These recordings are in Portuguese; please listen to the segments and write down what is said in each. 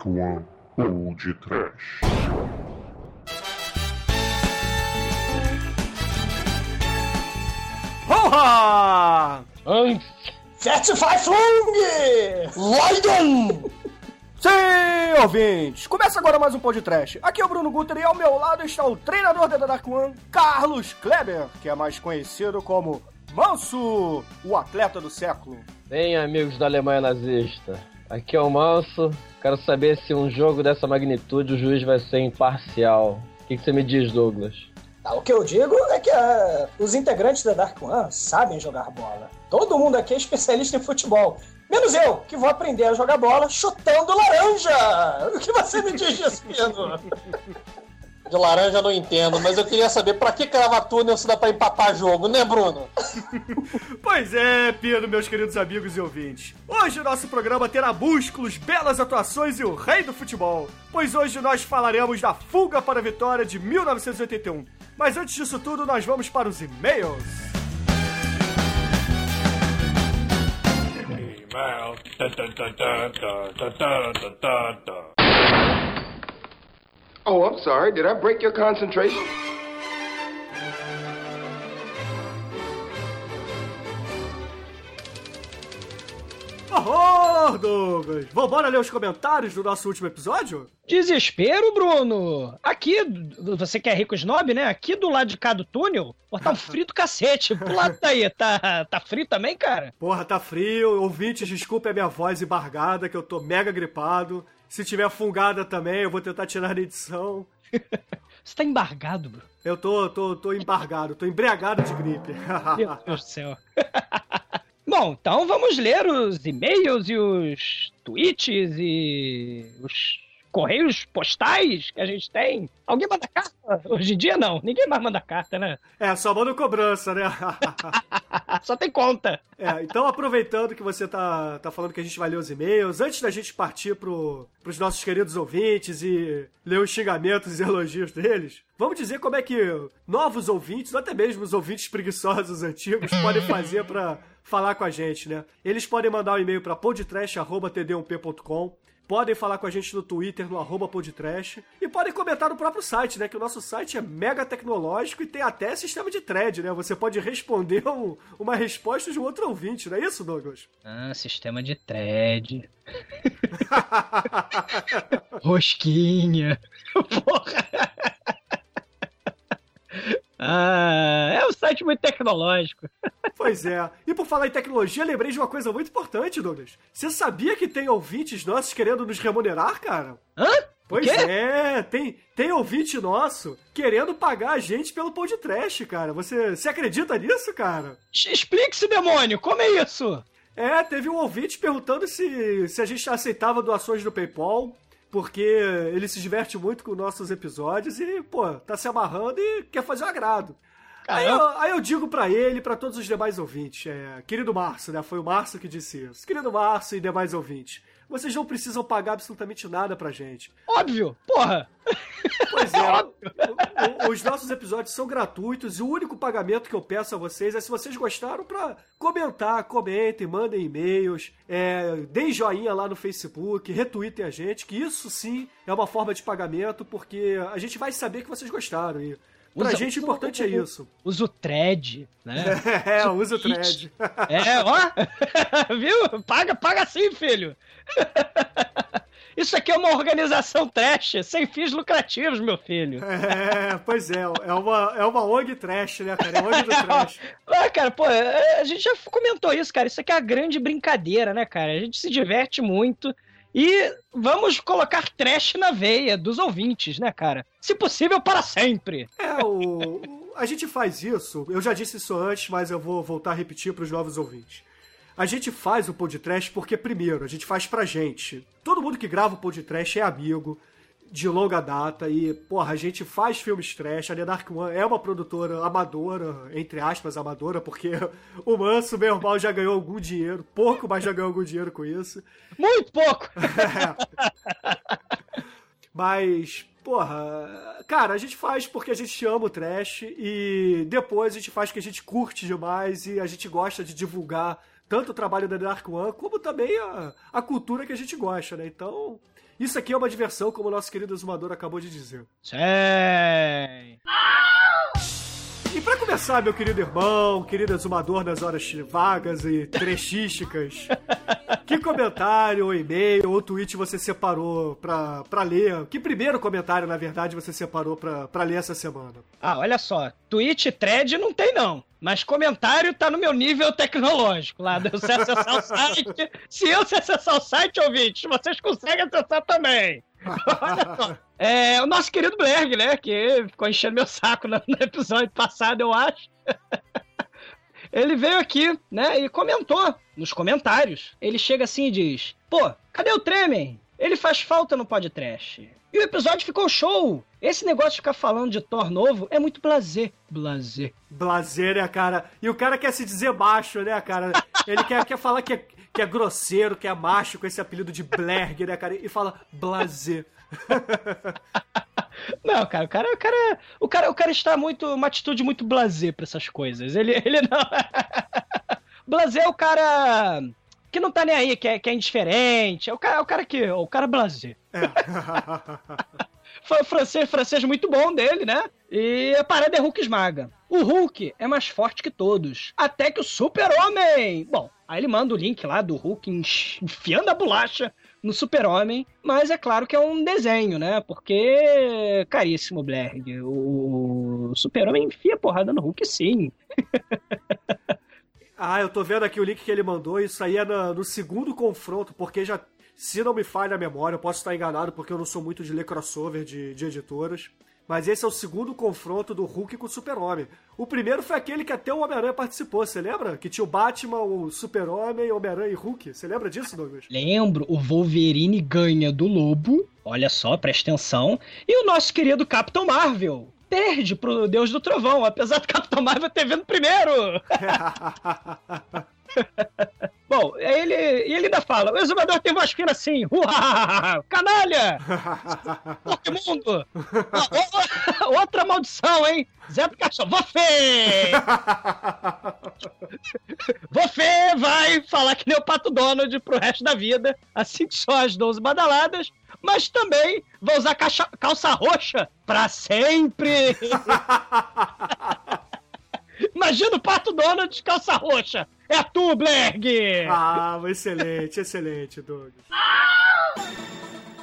Dark One ou de Trash. Honra! Certify Flung! Lydon! Sim, ouvintes! Começa agora mais um podcast. Aqui é o Bruno Guter e ao meu lado está o treinador da Dark One, Carlos Kleber, que é mais conhecido como Manso, o atleta do século. Bem, amigos da Alemanha nazista, aqui é o Manso. Quero saber se um jogo dessa magnitude o juiz vai ser imparcial. O que, que você me diz, Douglas? Ah, o que eu digo é que ah, os integrantes da Dark One sabem jogar bola. Todo mundo aqui é especialista em futebol. Menos eu, que vou aprender a jogar bola chutando laranja! O que você me diz, Gespino? De laranja eu não entendo, mas eu queria saber pra que crava túnel se dá pra empatar jogo, né, Bruno? Pois é, Pino, meus queridos amigos e ouvintes. Hoje o nosso programa terá músculos, belas atuações e o rei do futebol. Pois hoje nós falaremos da fuga para a vitória de 1981. Mas antes disso tudo, nós vamos para os e-mails. Oh, I'm sorry. Did I break your concentration? Horror, Douglas! Vambora ler os comentários do nosso último episódio? Desespero, Bruno! Aqui, você que é rico snob, né? Aqui do lado de cá do túnel, tá um frio do cacete. Pro lado daí, tá, tá frio também, cara? Porra, tá frio. Ouvintes, desculpe a minha voz embargada, que eu tô mega gripado. Se tiver fungada também, eu vou tentar tirar na edição. Você tá embargado, Bruno. Eu tô, tô, tô embargado, tô embriagado de gripe. Meu Deus do céu. Bom, então vamos ler os e-mails e os tweets e os correios postais que a gente tem. Alguém manda carta? Hoje em dia não, ninguém mais manda carta, né? É, só manda cobrança, né? Só tem conta. É, então aproveitando que você tá, tá falando que a gente vai ler os e-mails, antes da gente partir pro, pros nossos queridos ouvintes e ler os xingamentos e elogios deles, vamos dizer como é que novos ouvintes, ou até mesmo os ouvintes preguiçosos antigos, podem fazer pra falar com a gente, né? Eles podem mandar um e-mail pra podtrash.td1p.com Podem falar com a gente no Twitter, no arroba podtrash. E podem comentar no próprio site, né? Que o nosso site é mega tecnológico e tem até sistema de thread, né? Você pode responder um- uma resposta de um outro ouvinte, não é isso, Douglas? Ah, sistema de thread. Rosquinha. Porra. Ah, é um site muito tecnológico. Pois é. E por falar em tecnologia, lembrei de uma coisa muito importante, Douglas. Você sabia que tem ouvintes nossos querendo nos remunerar, cara? Hã? Pois é, tem, tem ouvinte nosso querendo pagar a gente pelo pão de trash, cara. Você, você acredita nisso, cara? Explique-se, demônio, como é isso? É, teve um ouvinte perguntando se, se a gente aceitava doações do PayPal, porque ele se diverte muito com nossos episódios e, pô, tá se amarrando e quer fazer um agrado. Aí eu, aí eu digo pra ele e pra todos os demais ouvintes, é, querido Márcio, né? Foi o Márcio que disse isso. Querido Márcio e demais ouvintes, vocês não precisam pagar absolutamente nada pra gente. Óbvio, porra. Pois é, os nossos episódios são gratuitos e o único pagamento que eu peço a vocês é se vocês gostaram pra comentar, comentem, mandem e-mails, é, deem joinha lá no Facebook, retweetem a gente, que isso sim é uma forma de pagamento, porque a gente vai saber que vocês gostaram e pra Usa- gente o importante é isso. Usa o thread, né? É, usa o thread. É, ó. Viu? Paga, paga sim, filho. Isso aqui é uma organização trash, sem fins lucrativos, meu filho. É, pois é, é uma, é uma ONG trash, né, cara? É ONG do trash. Ah, cara, pô, é, a gente já comentou isso, cara. Isso aqui é a grande brincadeira, né, cara? A gente se diverte muito e vamos colocar trash na veia dos ouvintes, né, cara? Se possível, para sempre. É, o, a gente faz isso, eu já disse isso antes, mas eu vou voltar a repetir para os novos ouvintes. A gente faz o podcast porque, primeiro, a gente faz pra gente. Todo mundo que grava o podcast é amigo, de longa data, e, porra, a gente faz filmes trash. A The Dark One é uma produtora amadora, entre aspas, amadora, porque o Manso, meu irmão, já ganhou algum dinheiro, pouco, mas já ganhou algum dinheiro com isso. Muito pouco. Mas, porra, cara, a gente faz porque a gente ama o trash e depois a gente faz porque a gente curte demais e a gente gosta de divulgar tanto o trabalho da Dark One como também a, a cultura que a gente gosta, né? Então, Isso aqui é uma diversão, como o nosso querido exumador acabou de dizer. Sim. E pra começar, meu querido irmão, querido exumador nas horas vagas e trechísticas, que comentário, ou e-mail, ou tweet você separou pra, pra ler? Que primeiro comentário, na verdade, você separou pra, pra ler essa semana? Ah, olha só. Tweet, thread não tem, não. Mas comentário tá no meu nível tecnológico. Lá, se você acessar o site. Se eu acessar o site, ouvintes, vocês conseguem acessar também. Olha só. É, o nosso querido Blerg, né? Que ficou enchendo meu saco no, no episódio passado, eu acho. Ele veio aqui, né, e comentou nos comentários. Ele chega assim e diz: Pô, cadê o Tremen? Ele faz falta no podcast. E o episódio ficou show. Esse negócio de ficar falando de Thor novo é muito blazer. Blazer. Blazer, né, cara? E o cara quer se dizer macho, né, cara? Ele quer, quer falar que é, que é grosseiro, que é macho com esse apelido de Blerg, né, cara? E fala blazer. Não, cara, o cara, o cara, o cara, o cara está muito, uma atitude muito blazer para essas coisas. Ele, ele não. blazer é o cara que não tá nem aí, que é, que é indiferente. É o cara, é o cara que, o cara blazer. É. Foi francês, francês muito bom dele, né? E a parada é Hulk esmaga. O Hulk é mais forte que todos. Até que o Super-Homem. Bom, aí ele manda o link lá do Hulk enfiando a bolacha no Super-Homem, mas é claro que é um desenho, né? Porque, caríssimo Blerg, o Super-Homem enfia porrada no Hulk sim. ah, eu tô vendo aqui o link que ele mandou, isso aí é no, no segundo confronto, porque já, se não me falha a memória, eu posso estar enganado porque eu não sou muito de ler crossover de, de editoras. Mas esse é o segundo confronto do Hulk com o Super-Homem. O primeiro foi aquele que até o Homem-Aranha participou, você lembra? Que tinha o Batman, o Super-Homem, Homem-Aranha e Hulk. Você lembra disso, Douglas? Lembro, o Wolverine ganha do Lobo, olha só, presta atenção, e o nosso querido Capitão Marvel perde pro Deus do Trovão, apesar do Capitão Marvel ter vindo primeiro. Bom, ele, ele ainda fala: o exumador tem voz fina assim, canalha! Mundo! Outra maldição, hein? Zé do Caixão, você! você vai falar que nem o Pato Donald pro resto da vida, assim que só as 12 badaladas, mas também vai usar caixa, calça roxa pra sempre! Imagina o Pato Donald de calça roxa. É tu, Blerg! Ah, excelente, excelente, Douglas.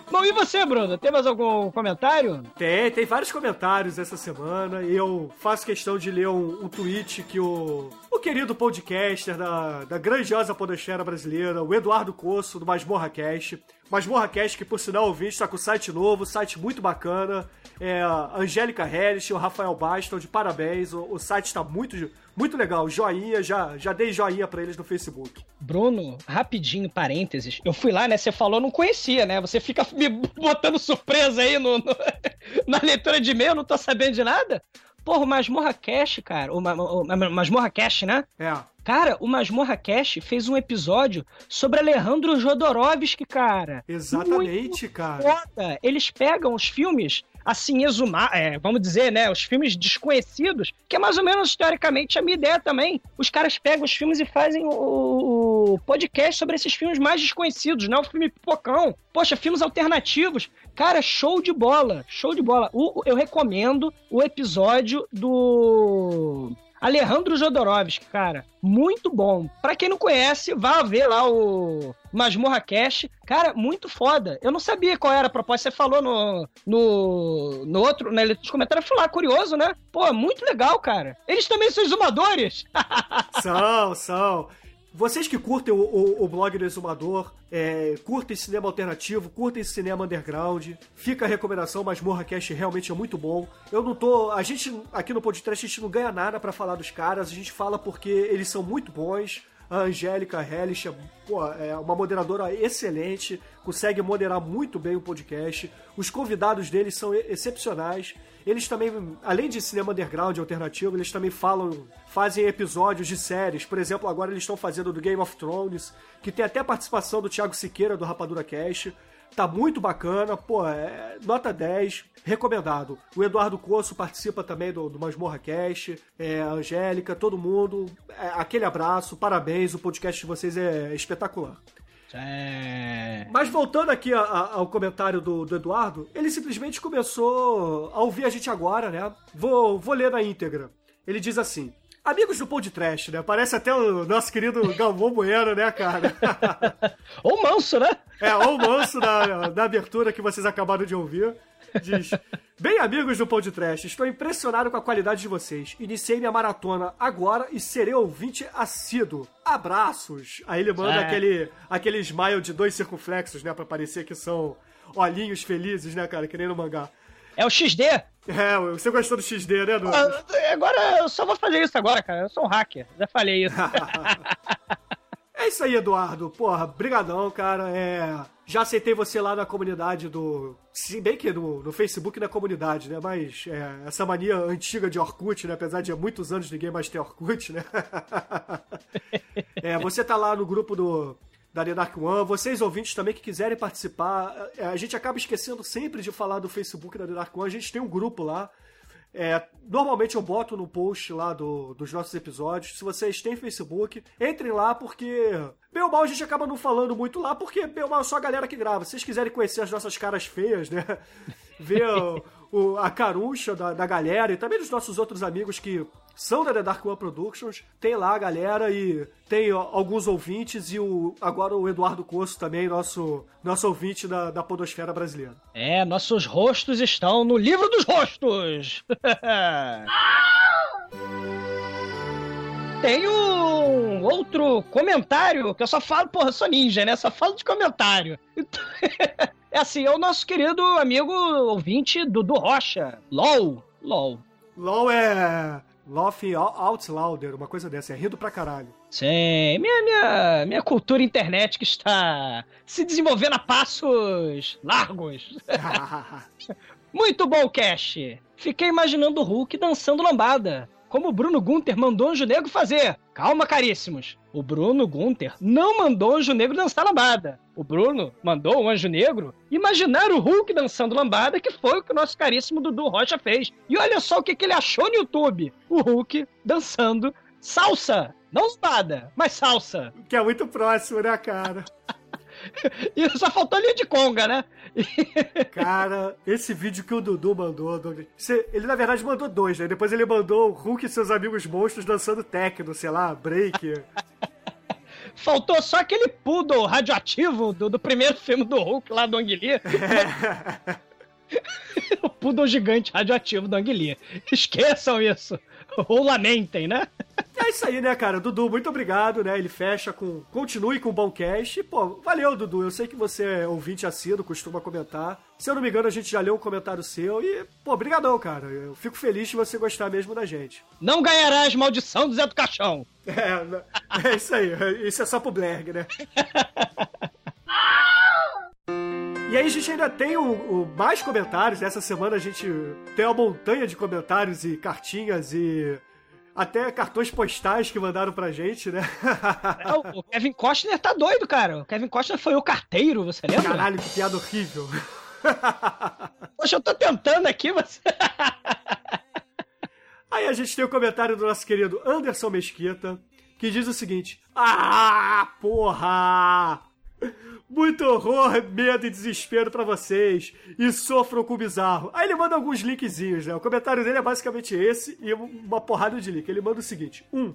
Bom, e você, Bruno? Tem mais algum comentário? Tem, tem vários comentários essa semana. E eu faço questão de ler um, um tweet que o, o querido podcaster da, da grandiosa podosfera brasileira, o Eduardo Coço, do Masmorra Cast. Masmorra Cast, que por sinal ouvinte, está com site novo, site muito bacana. É Angélica Harris e o Rafael Baston, de parabéns. O, o site está muito, muito legal. Joinha, já, já dei joinha para eles no Facebook. Bruno, rapidinho, parênteses. Eu fui lá, né? Você falou, não conhecia, né? Você fica me botando surpresa aí no, no na leitura de e-mail, não tô sabendo de nada. Porra, o Masmorra Cash, cara. O, o, o Masmorra Cash, né? É. Cara, o Masmorra Cash fez um episódio sobre Alejandro Jodorowsky, cara. Exatamente, Muito cara. Foda. Eles pegam os filmes assim, exumar, é, vamos dizer, né, os filmes desconhecidos, que é mais ou menos, teoricamente, a minha ideia também. Os caras pegam os filmes e fazem o, o podcast sobre esses filmes mais desconhecidos, né, o filme Pipocão. Poxa, filmes alternativos. Cara, show de bola, show de bola. O, eu recomendo o episódio do Alejandro Jodorowsky, cara, muito bom. Pra quem não conhece, vá ver lá o Masmorra Cash. Cara, muito foda. Eu não sabia qual era a proposta. Você falou no, no, no outro, na leitura de comentário. Eu falei, ah, curioso, né? Pô, muito legal, cara. Eles também são exumadores? são, são. Vocês que curtem o, o, o blog do Exumador, é, curtem cinema alternativo, curtem cinema underground, fica a recomendação, mas Morra Cast realmente é muito bom. Eu não tô. A gente, aqui no podcast, a gente não ganha nada para falar dos caras, a gente fala porque eles são muito bons. A Angélica Hellish pô, é uma moderadora excelente, consegue moderar muito bem o podcast. Os convidados deles são excepcionais. Eles também, além de cinema underground alternativo, eles também falam, fazem episódios de séries. Por exemplo, agora eles estão fazendo do Game of Thrones, que tem até a participação do Thiago Siqueira do Rapadura Cast. Tá muito bacana, pô, é, nota 10, recomendado. O Eduardo Coço participa também do, do Masmorra Cast, é, a Angélica, todo mundo. É, aquele abraço, parabéns, o podcast de vocês é espetacular. É... Mas voltando aqui a- a- ao comentário do, do Eduardo, ele simplesmente começou a ouvir a gente agora, né? Vou, vou ler na íntegra. Ele diz assim: Amigos do Pod Trash, né? Parece até o nosso querido Galvão Bueno, né, cara? Ou manso, né? É, ou o manso da, abertura que vocês acabaram de ouvir. Diz: Bem, amigos do Pod Trash, estou impressionado com a qualidade de vocês. Iniciei minha maratona agora e serei ouvinte assíduo. Abraços. Aí ele manda É. aquele, aquele smile de dois circunflexos, né? Pra parecer que são olhinhos felizes, né, cara? Que nem no mangá. É o XD. É, você gostou do XD, né, Edu? Ah, Agora eu só vou fazer isso agora, cara. Eu sou um hacker. Já falei isso. É isso aí, Eduardo. Porra, brigadão, cara. É... Já aceitei você lá na comunidade do... Se bem que no, no Facebook na comunidade, né? Mas é, essa mania antiga de Orkut, né? Apesar de há muitos anos ninguém mais ter Orkut, né? é, você tá lá no grupo do... Da The Dark One, vocês ouvintes também que quiserem participar, é, a gente acaba esquecendo sempre de falar do Facebook da The Dark One, a gente tem um grupo lá, é, normalmente eu boto no post lá do- dos nossos episódios. Se vocês têm Facebook, entrem lá, porque bem ou mal a gente acaba não falando muito lá, porque bem ou mal é só a galera que grava. Se vocês quiserem conhecer as nossas caras feias, né? Ver o- o- a carucha da, da galera e também dos nossos outros amigos que são da The Dark One Productions. Tem lá a galera e tem ó, alguns ouvintes e o, agora o Eduardo Coço também, nosso, nosso ouvinte da, da podosfera brasileira. É, nossos rostos estão no livro dos rostos. Tem um outro comentário que eu só falo, porra, eu sou ninja, né? Só falo de comentário. Então, é assim, é o nosso querido amigo ouvinte Dudu Rocha. LOL. LOL. LOL é Laughing Out Louder, uma coisa dessa, é rindo pra caralho. Sim, minha, minha, minha cultura internet que está se desenvolvendo a passos largos. Muito bom, Cash. Fiquei imaginando o Hulk dançando lambada, como o Bruno Gunter mandou o Anjo Negro fazer. Calma, caríssimos. O Bruno Gunter não mandou o Anjo Negro dançar lambada. O Bruno mandou o Anjo Negro imaginar o Hulk dançando lambada, que foi o que o nosso caríssimo Dudu Rocha fez. E olha só o que, que ele achou no YouTube. O Hulk dançando salsa. Não lambada, mas salsa. que é muito próximo, né, cara? E só faltou linha de conga, né? Cara, esse vídeo que o Dudu mandou, ele na verdade mandou dois, né? Depois ele mandou o Hulk e seus amigos monstros dançando techno, sei lá, break. Faltou só aquele poodle radioativo do, do primeiro filme do Hulk lá do Ang Lee. o poodle gigante radioativo do Ang Lee. Esqueçam isso. Ou lamentem, né? É isso aí, né, cara? Dudu, muito obrigado, né? Ele fecha com. Continue com o bom cast. Pô, valeu, Dudu. Eu sei que você é ouvinte assíduo, costuma comentar. Se eu não me engano, a gente já leu um comentário seu. E, pô, brigadão, cara. Eu fico feliz de você gostar mesmo da gente. Não ganharás maldição do Zé do Caixão. É, é isso aí. Isso é só pro Blerg, né? E aí a gente ainda tem o, o mais comentários. Essa semana a gente tem uma montanha de comentários e cartinhas e até cartões postais que mandaram pra gente, né? É, o Kevin Costner tá doido, cara. O Kevin Costner foi o carteiro, você lembra? Caralho, que piada horrível. Poxa, eu tô tentando aqui, você. Aí a gente tem o comentário do nosso querido Anderson Mesquita, que diz o seguinte: Ah, porra! Muito horror, medo e desespero pra vocês. E sofram com o bizarro. Aí ele manda alguns linkzinhos, né? O comentário dele é basicamente esse e uma porrada de link. Ele manda o seguinte: um,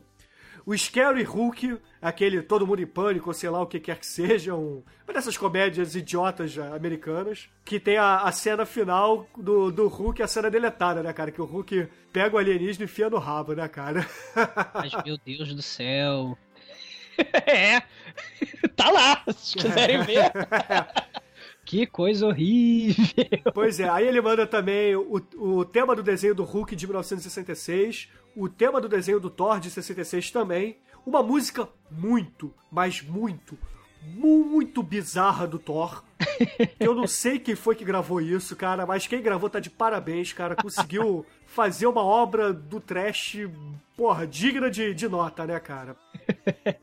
o Scary Hulk, aquele Todo Mundo em Pânico, ou sei lá o que quer que seja, um, uma dessas comédias idiotas americanas, que tem a, a cena final do, do Hulk, a cena deletada, né, cara? Que o Hulk pega o alienígena e enfia no rabo, né, cara? Mas, meu Deus do céu. É. Tá lá, se quiserem ver. Que coisa horrível. Pois é, aí ele manda também o, o tema do desenho do Hulk de 1966, o tema do desenho do Thor de 66 também, uma música muito, mas muito, muito bizarra do Thor. Eu não sei quem foi que gravou isso, cara, mas quem gravou tá de parabéns, cara. Conseguiu fazer uma obra do trash, porra, digna de, de nota, né, cara?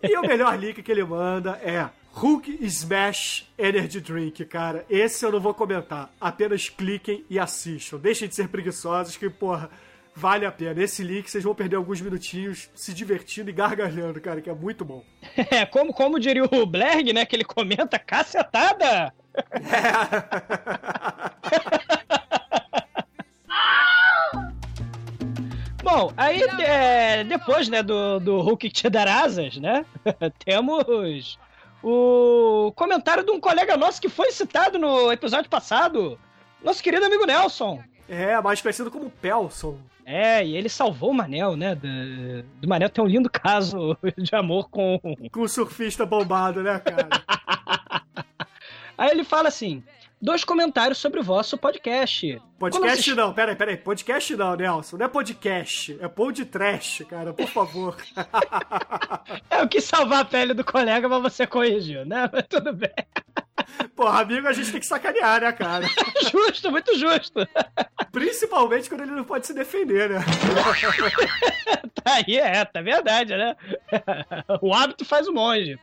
E o melhor link que ele manda é Hulk Smash Energy Drink, cara. Esse eu não vou comentar. Apenas cliquem e assistam. Deixem de ser preguiçosos que, porra, Vale a pena. Esse link vocês vão perder alguns minutinhos se divertindo e gargalhando, cara, que é muito bom. É, como, como diria o Blerg, né? Que ele comenta cacetada. Bom, aí é, depois, né, do, do Hulk te dar asas, né? temos o comentário de um colega nosso que foi citado no episódio passado. Nosso querido amigo Nelson. É, mais conhecido como Pelson. É, e ele salvou o Manel, né? Do, do Manel tem um lindo caso de amor com. Com o surfista bombado, né, cara? Aí ele fala assim: dois comentários sobre o vosso podcast. Podcast não, peraí, peraí. Podcast não, Nelson. Não é podcast. É pod trash, cara, por favor. É, Eu quis salvar a pele do colega, mas você corrigiu, né? Mas tudo bem. Porra, amigo, a gente tem que sacanear, né, cara? Justo, muito justo. Principalmente quando ele não pode se defender, né? Tá aí, é, tá verdade, né? O hábito faz o monge.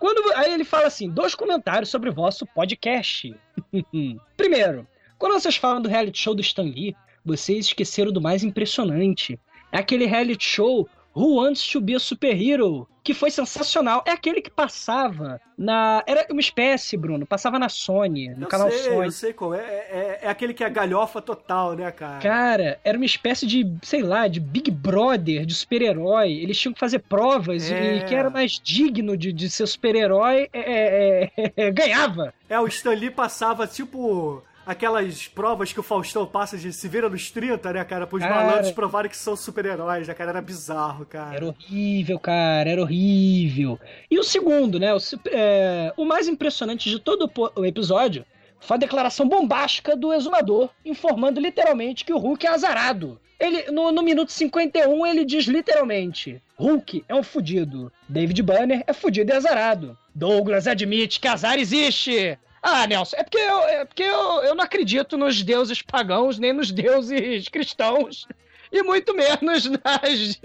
Quando, aí ele fala assim: dois comentários sobre o vosso podcast. Primeiro, quando vocês falam do reality show do Stan Lee, vocês esqueceram do mais impressionante. É aquele reality show Who Wants to Be a Superhero, que foi sensacional. É aquele que passava na. Era uma espécie, Bruno, passava na Sony, no eu canal sei, Sony. eu sei qual é. É, é. é aquele que é galhofa total, né, cara? Cara, era uma espécie de, sei lá, de Big Brother, de super-herói. Eles tinham que fazer provas É. e quem era mais digno de, de ser super-herói é, é, é, é, ganhava. É, o Stan Lee passava, tipo, aquelas provas que o Faustão passa de se vira nos 30, né, cara? Pros Cara. malandros provarem que são super-heróis, né, cara? Era bizarro, cara. Era horrível, cara, era horrível. E o segundo, né? O, é, o mais impressionante de todo o episódio foi a declaração bombástica do exumador, informando literalmente que o Hulk é azarado. Ele, no, no minuto 51, ele diz literalmente: Hulk é um fudido. David Banner é fudido e azarado. Douglas admite que azar existe. Ah, Nelson, é porque, eu, é porque eu, eu não acredito nos deuses pagãos nem nos deuses cristãos. E muito menos nas,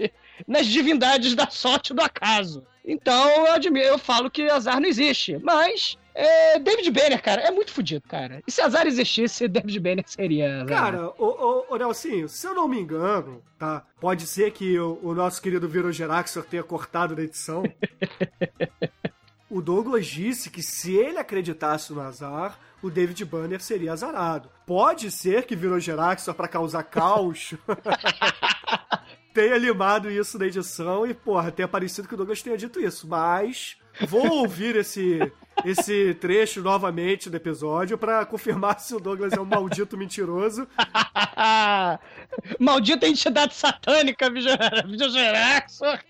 nas divindades da sorte do acaso. Então eu, admi- eu falo que azar não existe. Mas é, David Banner, cara, é muito fodido, cara. E se azar existisse, David Banner seria. azar. Cara, ô, ô, ô Nelsinho, se eu não me engano, tá? Pode ser que o, o nosso querido Viro Geraxor tenha cortado na edição. o Douglas disse que se ele acreditasse no azar, o David Banner seria azarado. Pode ser que Viro Geraxor, pra causar caos, tenha limado isso na edição e, porra, tenha parecido que o Douglas tenha dito isso. Mas vou ouvir esse, esse trecho novamente do episódio pra confirmar se o Douglas é um maldito mentiroso. Maldita entidade satânica, Vigeraxor.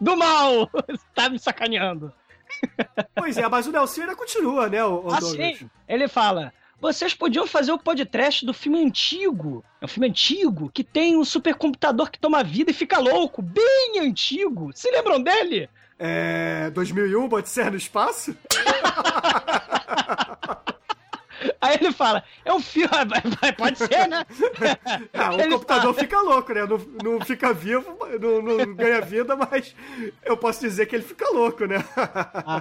Do mal! Você tá me sacaneando. Pois é, mas o Nelson ainda continua, né, o, o? Assim, ele fala: vocês podiam fazer o podcast do filme antigo. É um filme antigo que tem um supercomputador que toma vida e fica louco. Bem antigo. Se lembram dele? É. 2001, Bodicé no espaço? Aí ele fala: é um filme. Pode ser, né? Ah, o Ele computador fala- fica louco, né? Não, não fica vivo, não, não ganha vida, mas eu posso dizer que ele fica louco, né?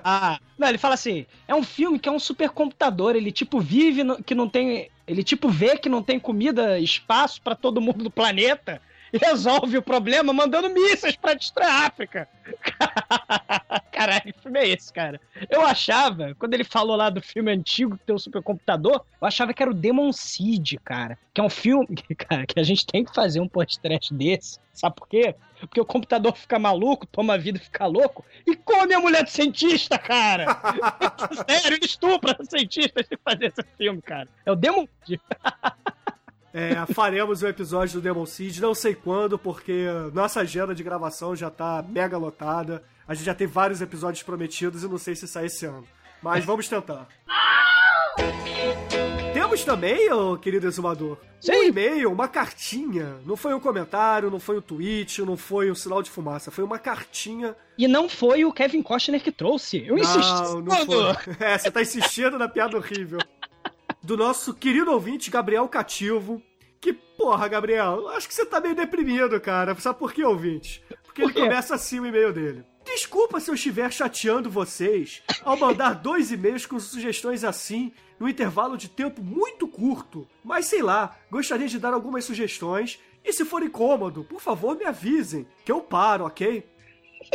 Ah, não, ele fala assim: é um filme que é um supercomputador. Ele tipo vive no- que não tem. Ele tipo vê que não tem comida, espaço pra todo mundo do planeta e resolve o problema mandando mísseis pra destruir a África. Caralho, que filme é esse, cara? Eu achava, quando ele falou lá do filme antigo que tem um supercomputador, eu achava que era o Demon Seed, cara. Que é um filme, cara, que a gente tem que fazer um podcast desse. Sabe por quê? Porque o computador fica maluco, toma vida e fica louco e come a mulher do cientista, cara! Sério, ele estupra os cientistas de fazer esse filme, cara. É o Demon Seed. É, faremos o episódio do Demon Seed, não sei quando, porque nossa agenda de gravação já tá mega lotada. A gente já tem vários episódios prometidos e não sei se sai esse ano. Mas vamos tentar. Temos também, ô querido exumador, um Sim. e-mail, uma cartinha. Não foi um comentário, não foi um tweet, não foi um sinal de fumaça. Foi uma cartinha. E não foi o Kevin Costner que trouxe. Eu insisti. Não, não foi. É, você tá insistindo na piada horrível. Do nosso querido ouvinte, Gabriel Cativo. Que porra, Gabriel, acho que você tá meio deprimido, cara. Sabe por quê, ouvinte? Porque ele quê? começa assim o e-mail dele. Desculpa se eu estiver chateando vocês ao mandar dois e-mails com sugestões assim, num intervalo de tempo muito curto. Mas sei lá, gostaria de dar algumas sugestões E se for incômodo, por favor, me avisem, que eu paro, ok?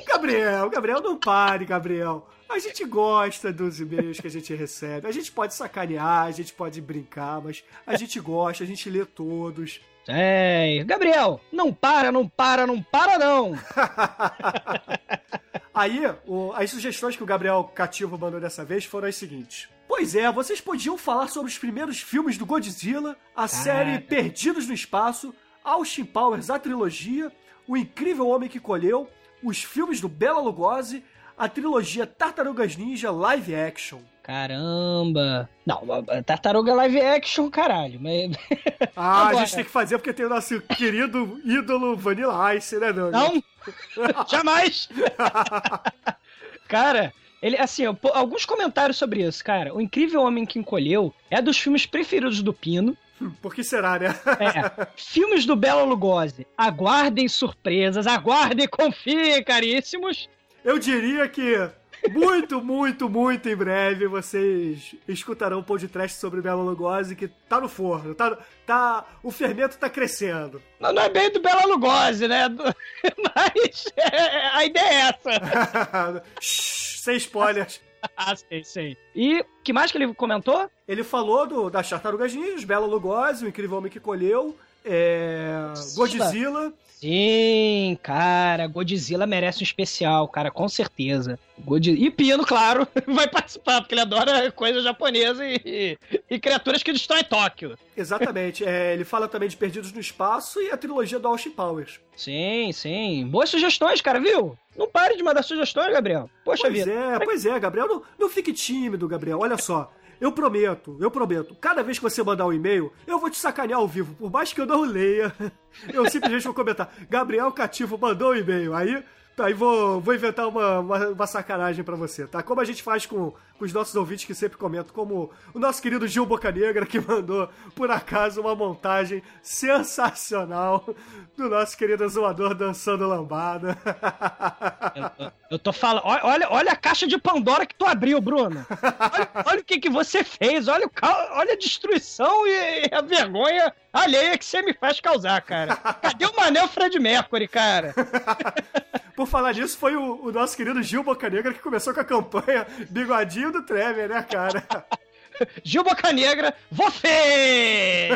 Gabriel, Gabriel, não pare, Gabriel. A gente gosta dos e-mails que a gente recebe. A gente pode sacanear, a gente pode brincar, mas a gente gosta, a gente lê todos. É, Gabriel, não para, não para, não para não. Aí, o- as sugestões que o Gabriel Cativo mandou dessa vez foram as seguintes. Pois é, vocês podiam falar sobre os primeiros filmes do Godzilla, a série Perdidos no Espaço, Austin Powers, a trilogia, O Incrível Homem que Colheu, os filmes do Bela Lugosi, a trilogia Tartarugas Ninja Live Action. Caramba. Não, tartaruga live action, caralho. Mas... Ah, Agora. a gente tem que fazer porque tem o nosso querido ídolo Vanilla Ice, né, Doug? Não! Jamais! cara, ele, assim, alguns comentários sobre isso, cara. O Incrível Homem que Encolheu é dos filmes preferidos do Pino. Por que será, né? É. filmes do Bela Lugosi. Aguardem surpresas, aguardem e confiem, caríssimos. Eu diria que muito, muito, muito em breve vocês escutarão um podcast sobre Bela Lugosi que tá no forno, tá, tá, o fermento tá crescendo. Não, não é bem do Bela Lugosi, né? Do- Mas é, a ideia é essa. Shhh, Sem spoilers. Ah, sei, sei. E o que mais que ele comentou? Ele falou do, das Tartarugas Ninjas, Bela Lugosi, o Incrível Homem que Colheu, é, Godzilla. Sim, cara, Godzilla merece um especial, cara, com certeza. Godzi- E Pino, claro, vai participar, porque ele adora coisa japonesa e, e criaturas que destroem Tóquio. Exatamente. é, ele fala também de Perdidos no Espaço e a trilogia do Austin Powers. Sim, sim. Boas sugestões, cara, viu? Não pare de mandar sugestões, Gabriel. Poxa Pois vida. é, pois é, Gabriel. Não, não fique tímido, Gabriel. Olha só. Eu prometo, eu prometo, cada vez que você mandar um e-mail, eu vou te sacanear ao vivo, por mais que eu não leia. Eu simplesmente vou comentar, Gabriel Cativo mandou um e-mail. Aí, aí vou, vou inventar uma, uma, uma sacanagem pra você, tá? Como a gente faz com, com os nossos ouvintes que sempre comentam, como o nosso querido Gil Bocanegra, que mandou, por acaso, uma montagem sensacional do nosso querido zoador dançando lambada. Eu tô falando. Olha, olha, a caixa de Pandora que tu abriu, Bruno. Olha, olha o que, que você fez. Olha, o olha a destruição e a vergonha alheia que você me faz causar, cara. Cadê o Manel Fred Mercury, cara? Por falar nisso, foi o, o nosso querido Gil Bocanegra que começou com a campanha Bigodinho do Tremor, né, cara? Gil Bocanegra, você!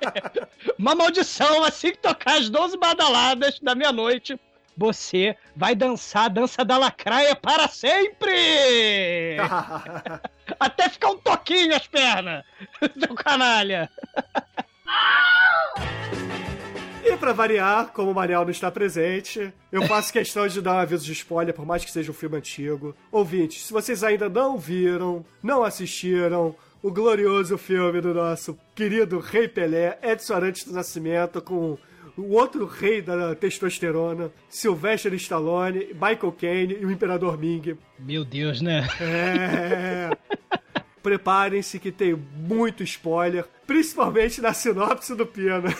Uma maldição, assim que tocar as 12 badaladas da meia-noite, você vai dançar a dança da lacraia para sempre! Até ficar um toquinho as pernas do canalha. E pra variar, como o Mariel não está presente, eu faço questão de dar um aviso de spoiler, por mais que seja um filme antigo. Ouvintes, se vocês ainda não viram, não assistiram o glorioso filme do nosso querido Rei Pelé, Edson Arantes do Nascimento, com o outro rei da testosterona, Sylvester Stallone, Michael Caine e o Imperador Ming. Meu Deus, né? É. Preparem-se que tem muito spoiler, principalmente na sinopse do Pina.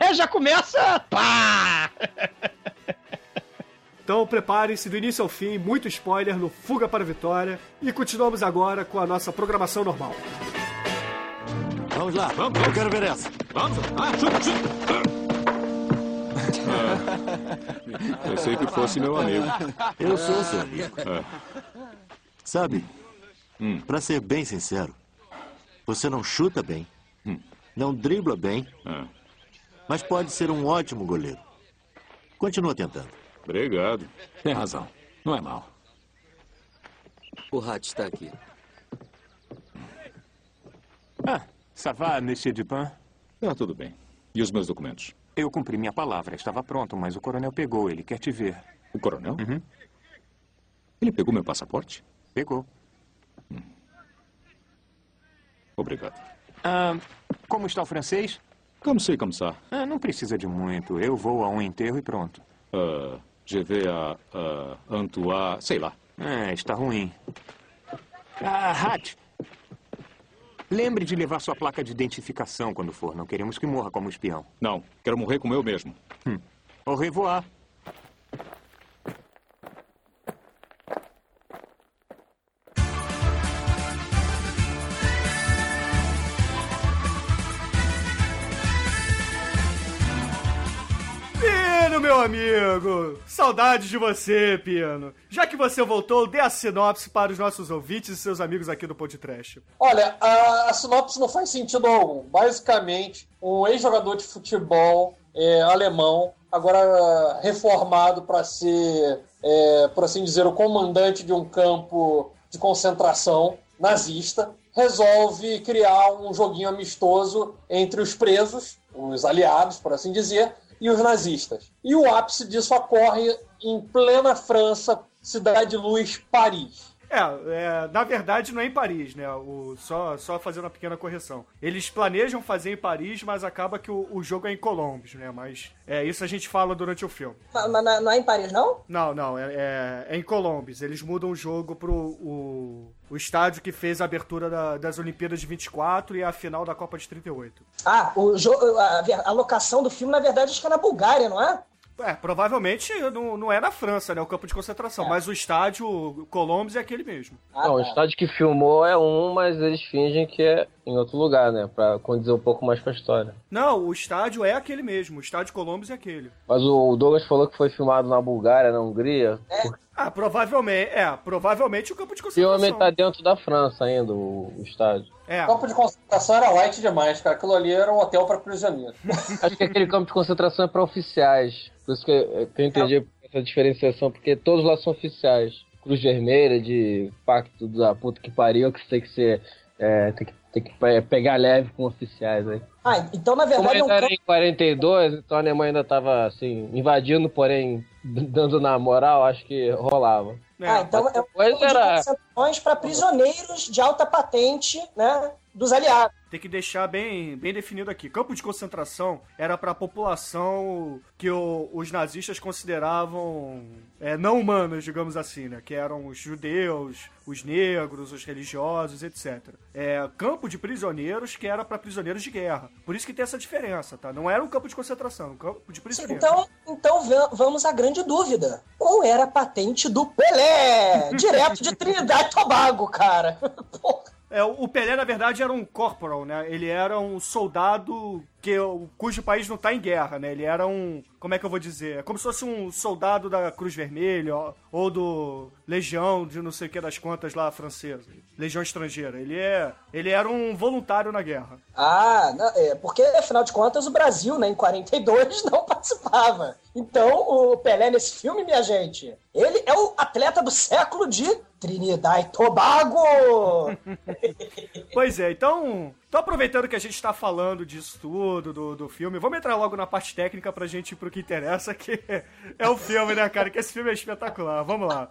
É, já começa. Pá! Então preparem-se do início ao fim, muito spoiler no Fuga para a Vitória. E continuamos agora com a nossa programação normal. Vamos lá, vamos, eu quero ver essa. Vamos! Ah, chuta, chuta! Pensei que fosse meu amigo. Eu sou seu amigo. É. Sabe, Hum. pra ser bem sincero, você não chuta bem, Hum. não dribla bem, É. mas pode ser um ótimo goleiro. Continua tentando. Obrigado. Tem razão. Não é mal. O Rat está aqui. Ah, ça va, monsieur Dupin? Tá tudo bem. E os meus documentos? Eu cumpri minha palavra, estava pronto, mas o coronel pegou, ele quer te ver. O coronel? Uhum. Ele pegou meu passaporte? Pegou. Obrigado. Ah, como está o francês? Como sei, como ça? Ah, não precisa de muito, eu vou a um enterro e pronto. Uh, je vais a, a Antoine... Sei lá. É, está ruim. Ah, Hat! Lembre de levar sua placa de identificação quando for. Não queremos que morra como espião. Não, quero morrer como eu mesmo. Hum. Au revoir. Meu amigo! Saudades de você, Pino. Já que você voltou, dê a sinopse para os nossos ouvintes e seus amigos aqui do podcast. Olha, a, a sinopse não faz sentido algum. Basicamente, um ex-jogador de futebol é, alemão, agora reformado para ser, é, por assim dizer, o comandante de um campo de concentração nazista, resolve criar um joguinho amistoso entre os presos, os aliados, por assim dizer, e os nazistas. E o ápice disso ocorre em plena França, Cidade de Luz, Paris. É, é, na verdade não é em Paris, né? O, só, só fazendo uma pequena correção. Eles planejam fazer em Paris, mas acaba que o, o jogo é em Colombes, né? Mas é isso a gente fala durante o filme. Mas, mas não é em Paris, não? Não, não, é, é, é em Colombes. Eles mudam o jogo pro o, o estádio que fez a abertura da- das Olimpíadas de 24 e a final da Copa de 38. Ah, o jo- a, a locação do filme, na verdade, acho que é na Bulgária, não é? É, provavelmente não, não é na França, né? O campo de concentração, É. mas o estádio Colombes é aquele mesmo. Ah, Não, o tá. estádio que filmou é um, mas eles fingem que é em outro lugar, né? Pra condizer um pouco mais com a história. Não, o estádio é aquele mesmo. O estádio Colombes é aquele. Mas o Douglas falou que foi filmado na Bulgária, na Hungria. O Ah, provavelmente, é, provavelmente o campo de filme concentração. tá dentro da França ainda, o, o estádio. É, O campo de concentração era light demais, cara. Aquilo ali era um hotel para prisioneiros. Acho que aquele campo de concentração é pra oficiais. Por isso que, que eu entendi essa diferenciação, porque todos lá são oficiais. Cruz Vermelha, de pacto da puta que pariu, que tem que ser. é, tem que, tem que pe- pegar leve com oficiais aí. Ah, então, na Como verdade, é um ainda era campo... em 42, então a Alemanha ainda tava assim, invadindo, porém dando na moral, acho que rolava. É. Ah, então é um campo de era- concentrações para prisioneiros de alta patente, né? Dos aliados. Tem que deixar bem, bem definido aqui. Campo de concentração era para a população que o- os nazistas consideravam é, não humanos, digamos assim, né? Que eram os judeus, os negros, os religiosos, etc. É, campo de prisioneiros que era para prisioneiros de guerra. Por isso que tem essa diferença, tá? Não era um campo de concentração, um campo de prisioneiros. Então, então va- vamos à grande dúvida. Qual era a patente do Pelé? Direto de Trinidad e Tobago, cara. Porra. É, o Pelé, na verdade, era um corporal, né? Ele era um soldado que, cujo país não tá em guerra, né? Ele era um. Como é que eu vou dizer? É como se fosse um soldado da Cruz Vermelha ou do Legião de não sei o que das contas lá francesa. Legião estrangeira. Ele, é, ele era um voluntário na guerra. Ah, é, porque afinal de contas o Brasil, né, em 42, não participava. Então, o Pelé nesse filme, minha gente, ele é o atleta do século de Trinidad e Tobago! Pois é, então. Tô aproveitando que a gente tá falando disso tudo, do, do filme, vamos entrar logo na parte técnica pra gente ir pro que interessa, que é o filme, né, cara? Que esse filme é espetacular. Vamos lá.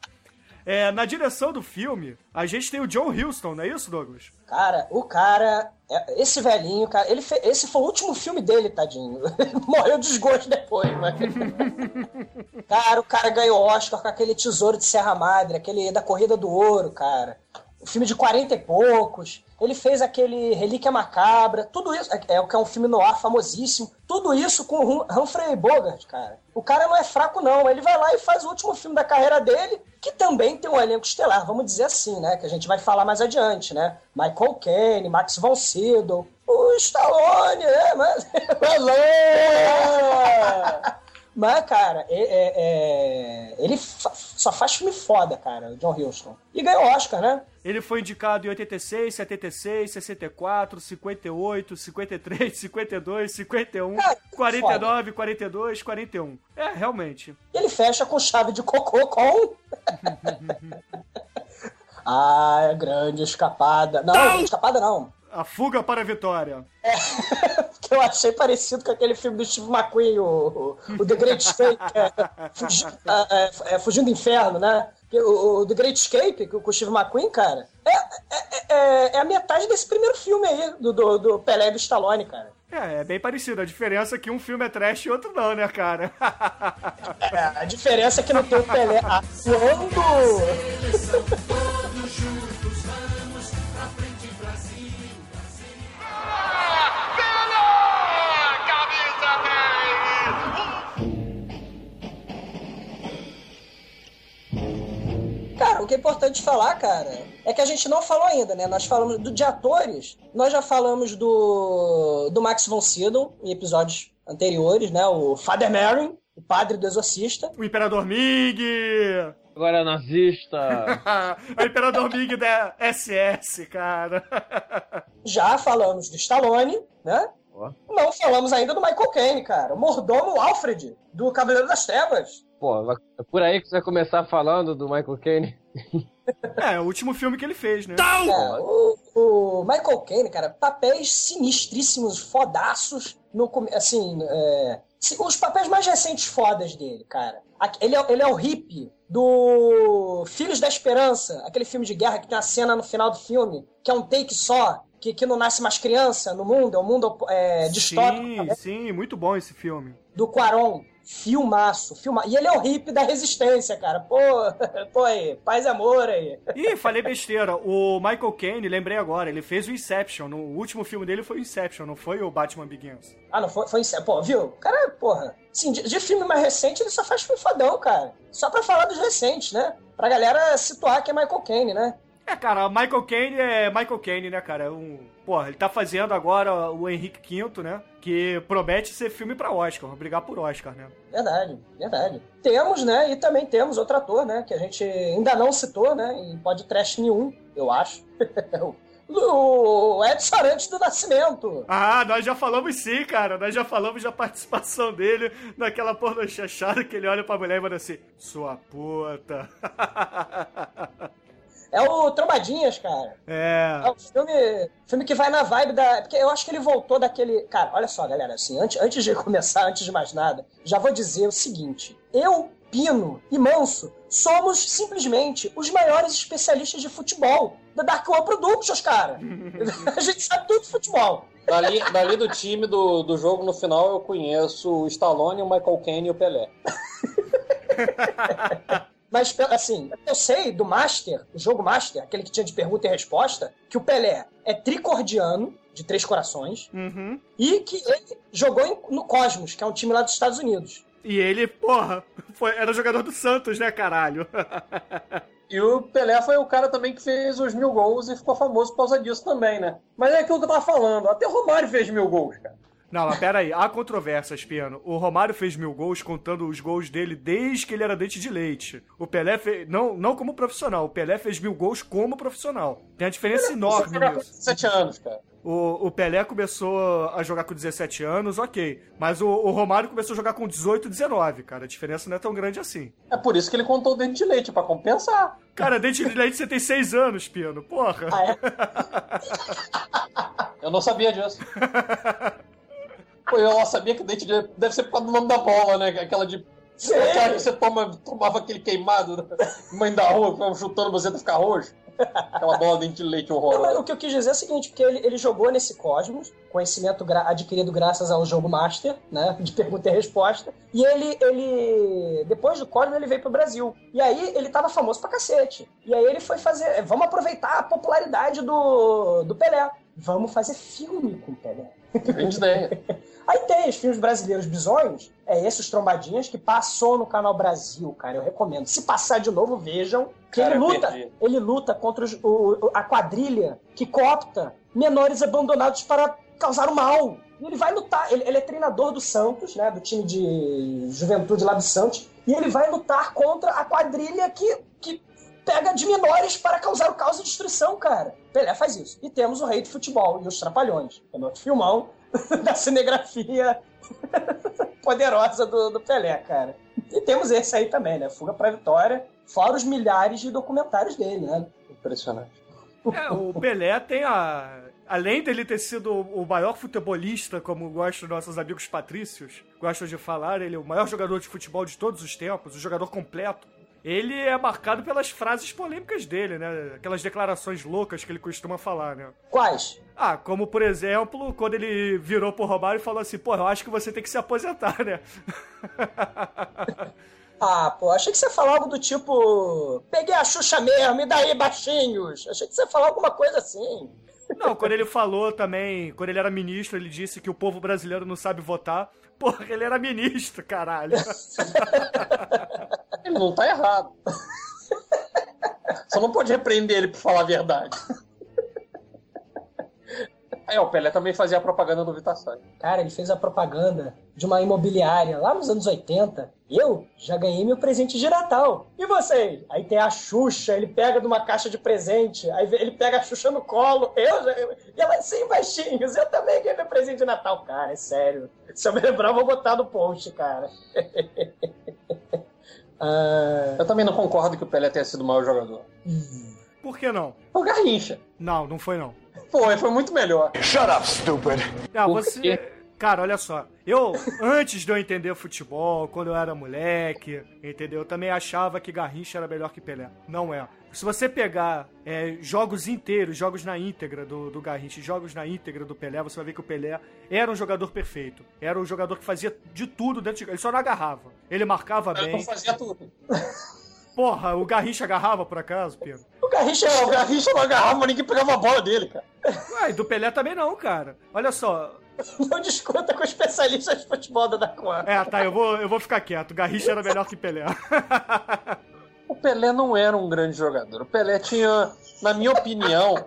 É, na direção do filme, a gente tem o John Huston, não é isso, Douglas? Cara, o cara, é- esse velhinho, cara, ele fe- esse foi o último filme dele, tadinho. Morreu de desgosto depois, mas... Cara, o cara ganhou Oscar com aquele tesouro de Serra Madre, aquele da Corrida do Ouro, cara. Filme de 40 e poucos. Ele fez aquele Relíquia Macabra. Tudo isso. É, é o que é um filme no ar famosíssimo. Tudo isso com o Hum- Humphrey Bogart, cara. O cara não é fraco, não. Ele vai lá e faz o último filme da carreira dele, que também tem um elenco estelar, vamos dizer assim, né? Que a gente vai falar mais adiante, né? Michael Caine, Max von Sydow, o Stallone, né? Mas... Mas, cara, é- é- é- ele fa- só faz filme foda, cara, o John Huston. E ganhou Oscar, né? Ele foi indicado em 86, 76, 64, 58, 53, 52, 51, Cara, 49, 42, 41. É, realmente. Ele fecha com chave de cocô com. ah, grande escapada. Não, grande escapada não. A fuga para a vitória. Que eu achei parecido com aquele filme do Steve McQueen, o, o The Great Escape, é, fugi- é, é, é, Fugindo do Inferno, né? O, o The Great Escape, com o Steve McQueen, cara, é, é, é- é a metade desse primeiro filme aí, do, do, do Pelé e do Stallone, cara. É, é bem parecido. A diferença é que um filme é trash e outro não, né, cara? É, a diferença é que não tem o Pelé atuando. Cara, o que é importante falar, cara, é que a gente não falou ainda, né? Nós falamos do, de atores, nós já falamos do, do Max von Sydow em episódios anteriores, né? O Father Merrin, o padre do exorcista. O Imperador Ming! Agora é nazista. o Imperador Ming da SS, cara. Já falamos do Stallone, né? Não falamos ainda do Michael Caine, cara. O mordomo Alfred, do Cavaleiro das Trevas. Pô, é por aí que você vai começar falando do Michael Caine. É, é o último filme que ele fez, né? É, o, o Michael Caine, cara, papéis sinistríssimos, fodaços, no, assim, é, os papéis mais recentes fodas dele, cara. Ele é, ele é o hippie do Filhos da Esperança, aquele filme de guerra que tem a cena no final do filme, que é um take só, que, que não nasce mais criança no mundo, é um mundo é, distópico. Sim, também. sim, muito bom esse filme. Do Quaron. Filmaço, filma. E ele é o hippie da resistência, cara. Pô, pô aí, paz e amor aí. Ih, falei besteira. O Michael Caine, lembrei agora, ele fez o Inception. No último filme dele foi o Inception, não foi o Batman Begins. Ah, não foi, foi Inception. Pô, viu? O cara, porra. Assim, de, de, filme mais recente, ele só faz filme fodão, cara. Só pra falar dos recentes, né? Pra galera situar que é Michael Caine, né? É, cara, Michael Caine é Michael Caine, né, cara? É um... Porra, ele tá fazendo agora o Henrique V, né? Que promete ser filme pra Oscar, brigar por Oscar, né? Verdade, verdade. Temos, né? E também temos outro ator, né? Que a gente ainda não citou, né? Em podcast nenhum, eu acho. o Edson Arantes do Nascimento. Ah, nós já falamos sim, cara. Nós já falamos da participação dele naquela porno chachada que ele olha pra mulher e manda assim: Sua puta. É o Trombadinhas, cara. É. É um filme, filme que vai na vibe da. Porque eu acho que ele voltou daquele. Cara, olha só, galera, assim, antes, antes de começar, antes de mais nada, já vou dizer o seguinte: eu, Pino e Manso somos simplesmente os maiores especialistas de futebol da Dark One Productions, cara. A gente sabe tudo de futebol. Dali, dali do time do, do jogo no final eu conheço o Stallone, o Michael Caine e o Pelé. Mas, assim, eu sei do Master, o jogo Master, aquele que tinha de pergunta e resposta, que o Pelé é tricordiano, de três corações, uhum. e que ele jogou em, no Cosmos, que é um time lá dos Estados Unidos. E ele, porra, foi, era jogador do Santos, né, caralho? E o Pelé foi o cara também que fez os mil gols e ficou famoso por causa disso também, né? Mas é aquilo que eu tava falando, até o Romário fez mil gols, cara. Não, mas pera aí, há controvérsias, Piano. O Romário fez mil gols contando os gols dele desde que ele era dente de leite. O Pelé fez. Não, não como profissional, o Pelé fez mil gols como profissional. Tem uma diferença enorme nisso. 17 anos, cara. O, o Pelé começou a jogar com 17 anos, ok. Mas o, o, Romário começou a jogar com 18, 19, cara. A diferença não é tão grande assim. É por isso que ele contou o dente de leite, para compensar. Cara, dente de leite você tem 6 anos, Piano. Porra. Ah, é? Eu não sabia disso. Pô, eu sabia que dente de deve ser por causa do nome da bola, né? Aquela de. Aquela que você toma, tomava aquele queimado, mãe da rua, chutando você até ficar roxo. Aquela bola de dente de leite horrorosa. o que eu quis dizer é o seguinte, porque ele, ele jogou nesse Cosmos, conhecimento gra adquirido graças ao jogo Master, né? De pergunta e resposta. E ele, ele. Depois do Cosmos, ele veio pro Brasil. E aí ele tava famoso pra cacete. E aí ele foi fazer. Vamos aproveitar a popularidade do, do Pelé. Vamos fazer filme com o Pelé. Grande ideia. Aí tem os filmes brasileiros bizonhos, é esse, os Trombadinhas, que passou no Canal Brasil, cara, eu recomendo. Se passar de novo, vejam. Que cara, ele luta, ele luta contra os, o, a quadrilha que coopta menores abandonados para causar o mal. E ele vai lutar, ele, ele, é treinador do Santos, né, do time de juventude lá do Santos, e ele vai lutar contra a quadrilha que pega de menores para causar o caos e destruição, cara. Pelé faz isso. E temos o Rei do Futebol e os Trapalhões, é outro filmão da cinegrafia poderosa do, do Pelé, cara. E temos esse aí também, né? Fuga pra Vitória, fora os milhares de documentários dele, né? Impressionante. É, o Pelé tem a. Além dele ter sido o maior futebolista, como gostam nossos amigos patrícios, gostam de falar, ele é o maior jogador de futebol de todos os tempos, o jogador completo ele é marcado pelas frases polêmicas dele, né? Aquelas declarações loucas que ele costuma falar, né? Quais? Ah, como por exemplo, quando ele virou pro Romário e falou assim: pô, eu acho que você tem que se aposentar, né? Ah, pô, achei que você ia falar algo do tipo. Peguei a Xuxa mesmo, e daí, baixinhos? Achei que você ia falar alguma coisa assim. Não, quando ele falou também, quando ele era ministro, ele disse que o povo brasileiro não sabe votar. Porra, ele era ministro, caralho. ele não tá errado. Só não pode repreender ele por falar a verdade. Aí, ó, o Pelé também fazia a propaganda do Vitações. Cara, ele fez a propaganda de uma imobiliária lá nos anos 80. Eu já ganhei meu presente de Natal. E vocês? Aí tem a Xuxa, ele pega de uma caixa de presente, aí ele pega a Xuxa no colo. Eu já. E ela sem baixinhos. Eu também ganhei meu presente de Natal. Cara, é sério. Se eu me lembrar, eu vou botar no post, cara. ah... Eu também não concordo que o Pelé tenha sido o maior jogador. Por que não? O Garrincha. Não, não foi não. Foi, foi muito melhor. Shut up, stupid. Ah, você. Cara, olha só. Eu, antes de eu entender futebol, quando eu era moleque, entendeu? Eu também achava que Garrincha era melhor que Pelé. Não é. Se você pegar é, jogos inteiros, jogos na íntegra do, do Garrincha, jogos na íntegra do Pelé, você vai ver que o Pelé era um jogador perfeito. Era um jogador que fazia de tudo dentro de... Ele só não agarrava. Ele marcava Ele bem. não fazia tudo. Porra, o Garrincha agarrava por acaso, Pedro? O Garrincha, o Garrincha não agarrava, mas ninguém pegava a bola dele, cara. Ué, e do Pelé também não, cara. Olha só. Não discuta com especialistas de futebol da Daquan. É, tá, eu vou, eu vou ficar quieto. O Garrincha era melhor que Pelé. O Pelé não era um grande jogador. O Pelé tinha, na minha opinião,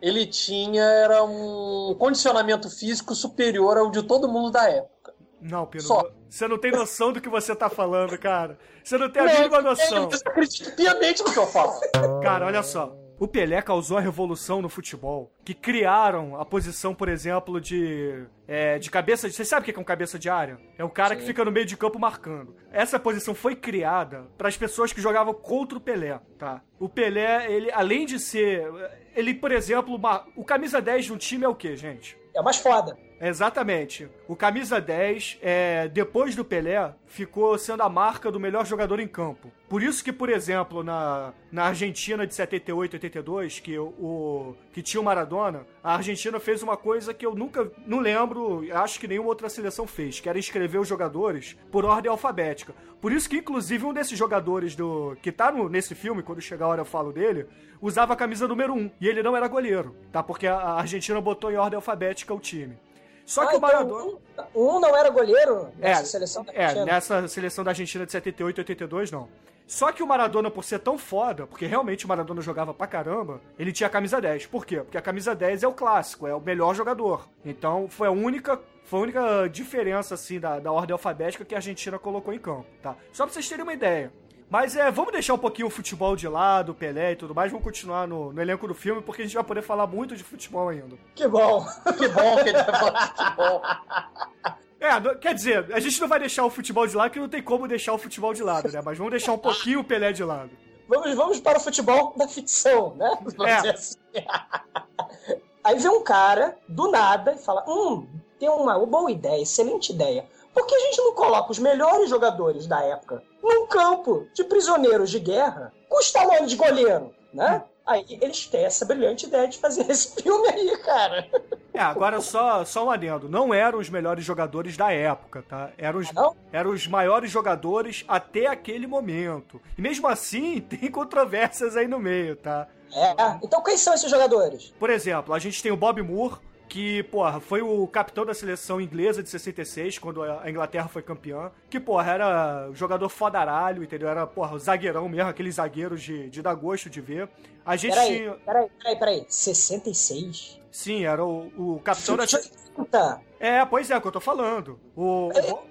ele tinha era um condicionamento físico superior ao de todo mundo da época. Não, Pedro, Só. você não tem noção do que você tá falando, cara. Você não tem a mínima noção. Eu acredito piamente no que eu falo. Cara, olha só. O Pelé causou a revolução no futebol, que criaram a posição, por exemplo, de é, de cabeça. Você sabe o que é um cabeça de área? É o cara que fica no meio de campo marcando. Essa posição foi criada para as pessoas que jogavam contra o Pelé, tá? O Pelé, ele além de ser, ele, por exemplo, uma- o camisa 10 de um time é o quê, gente? É mais foda. Exatamente. O camisa 10, é, depois do Pelé, ficou sendo a marca do melhor jogador em campo. Por isso que, por exemplo, na, na Argentina de 78, 82, que, o, que tinha o Maradona, a Argentina fez uma coisa que eu nunca, não lembro, acho que nenhuma outra seleção fez, que era escrever os jogadores por ordem alfabética. Por isso que, inclusive, um desses jogadores do que tá no- nesse filme, quando chegar a hora eu falo dele, usava a camisa número 1. E ele não era goleiro, tá? Porque a Argentina botou em ordem alfabética o time. Só que Ah, o Maradona. então, um, um não era goleiro nessa É, seleção da É, Argentina. nessa seleção da Argentina de 78 e 82, não. Só que o Maradona, por ser tão foda, porque realmente o Maradona jogava pra caramba, ele tinha a camisa 10. Por quê? Porque a camisa 10 é o clássico, é o melhor jogador. Então foi a única. Foi a única diferença, assim, da, da ordem alfabética que a Argentina colocou em campo, tá? Só pra vocês terem uma ideia. Mas é, vamos deixar um pouquinho o futebol de lado, o Pelé e tudo mais, vamos continuar no, no elenco do filme, porque a gente vai poder falar muito de futebol ainda. Que bom. Que bom que a gente vai falar de futebol. É, quer dizer, a gente não vai deixar o futebol de lado, porque não tem como deixar o futebol de lado, né? Mas vamos deixar um pouquinho o Pelé de lado. Vamos, vamos para o futebol da ficção, né? Vamos É. dizer assim. Aí vem um cara, do nada, e fala: Hum, tem uma boa ideia, excelente ideia. Por que a gente não coloca os melhores jogadores da época num campo de prisioneiros de guerra com os tamanhos de goleiro, né? Aí eles têm essa brilhante ideia de fazer esse filme aí, cara. É, agora só, só um adendo. Não eram os melhores jogadores da época, tá? Eram os, eram os maiores jogadores até aquele momento. E mesmo assim, tem controvérsias aí no meio, tá? É, então quem são esses jogadores? Por exemplo, a gente tem o Bob Moore, que, porra, foi o capitão da seleção inglesa de 66, quando a Inglaterra foi campeã. Que, porra, era jogador fodaralho, entendeu? Era, porra, zagueirão mesmo, aqueles zagueiros de, de dar gosto de ver. A gente Peraí, tinha. peraí, peraí, peraí. 66? Sim, era o, o capitão da. É, pois é, é o que eu tô falando. O,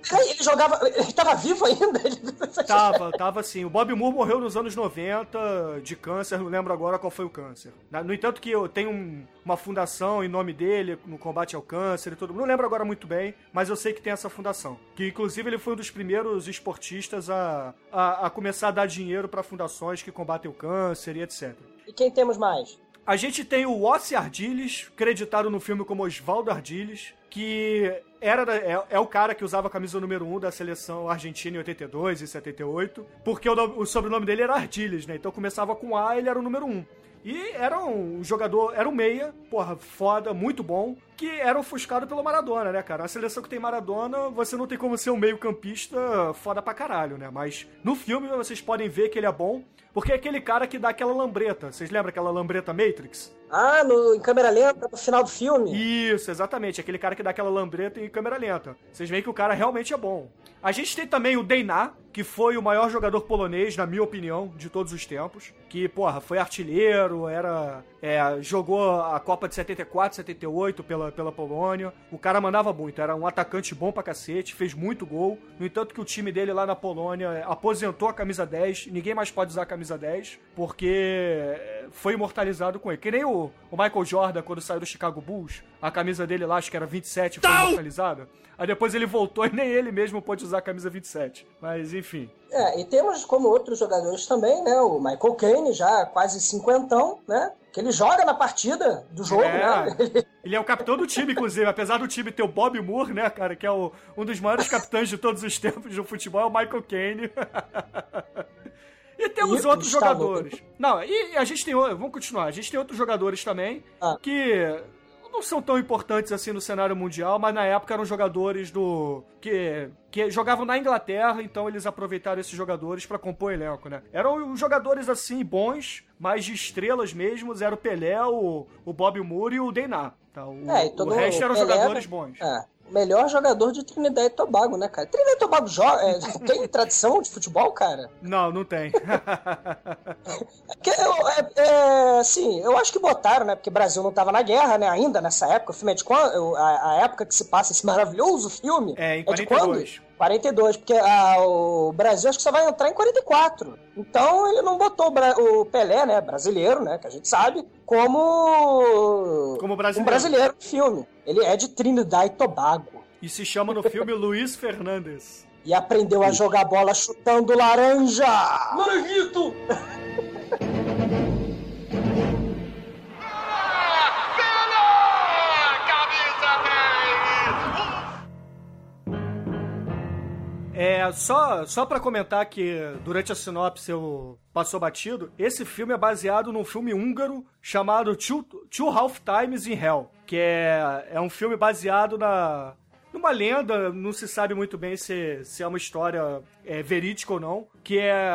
Peraí, ele jogava. Ele tava vivo ainda? Ele- Tava, tava assim. O Bob Moore morreu nos anos 90 de câncer, não lembro agora qual foi o câncer. No entanto, que eu tenho um- uma fundação em nome dele no combate ao câncer e tudo. Não lembro agora muito bem, mas eu sei que tem essa fundação. Que inclusive ele foi um dos primeiros esportistas a, a, a começar a dar dinheiro para fundações que combatem o câncer e etc. E quem temos mais? A gente tem o Ossi Ardiles, creditado no filme como Osvaldo Ardiles, que era é, é o cara que usava a camisa número 1 da seleção argentina em 82 e 78, porque o, o sobrenome dele era Ardiles, né? Então começava com A, ele era o número 1. E era um jogador, era um meia, porra, foda, muito bom. Que era ofuscado pelo Maradona, né, cara? A seleção que tem Maradona, você não tem como ser um meio-campista foda pra caralho, né? Mas no filme vocês podem ver que ele é bom, porque é aquele cara que dá aquela lambreta. Vocês lembram aquela lambreta Matrix? Ah, no, em câmera lenta, no final do filme? Isso, exatamente. Aquele cara que dá aquela lambreta em câmera lenta. Vocês veem que o cara realmente é bom. A gente tem também o Deiná, que foi o maior jogador polonês, na minha opinião, de todos os tempos. Que, porra, foi artilheiro, era. É, jogou a Copa de 74, 78 pela, pela Polônia. O cara mandava muito, era um atacante bom pra cacete, fez muito gol. No entanto, que o time dele lá na Polônia aposentou a camisa 10, ninguém mais pode usar a camisa 10, porque foi imortalizado com ele. Que nem o, o Michael Jordan, quando saiu do Chicago Bulls, a camisa dele lá, acho que era 27, foi imortalizada. Aí depois ele voltou e nem ele mesmo pôde usar a camisa 27. Mas enfim. É, e temos como outros jogadores também, né? O Michael Caine, já quase cinquentão, né? Que ele joga na partida do jogo, É. né? Ele é o capitão do time, inclusive. Apesar do time ter o Bob Moore, né, cara, que é o- um dos maiores capitães de todos os tempos do futebol, é o Michael Caine. E temos outros jogadores. Não, e a gente tem. Vamos continuar. A gente tem outros jogadores também Ah. que não são tão importantes assim no cenário mundial, mas na época eram jogadores do. que, que jogavam na Inglaterra, então eles aproveitaram esses jogadores pra compor o elenco, né? Eram jogadores assim bons, mas de estrelas mesmo. Era o Pelé, o, o Bob Moore e o Deiná. Tá? O, É, o resto eram Pelé, jogadores bons. É, melhor jogador de Trinidad e Tobago, né, cara? Trinidad e Tobago joga, é, tem tradição de futebol, cara? Não, não tem. É, é, assim, eu acho que botaram, né? Porque o Brasil não tava na guerra, né? Ainda nessa época. O filme é de quando? A, a época que se passa esse maravilhoso filme. É, em de 42. quando? 42, porque ah, o Brasil acho que só vai entrar em 44. Então ele não botou o, Bra- o Pelé, né? Brasileiro, né? Que a gente sabe, como. Como Um brasileiro. brasileiro no filme. Ele é de Trinidad e Tobago. E se chama no filme Luiz Fernandes. E aprendeu a jogar bola chutando laranja! Laranjito! É, só, só para comentar que durante a sinopse eu passou batido, esse filme é baseado num filme húngaro chamado Two, Two Half Times in Hell, que é, é um filme baseado na numa lenda, não se sabe muito bem se, se é uma história é, verídica ou não, que é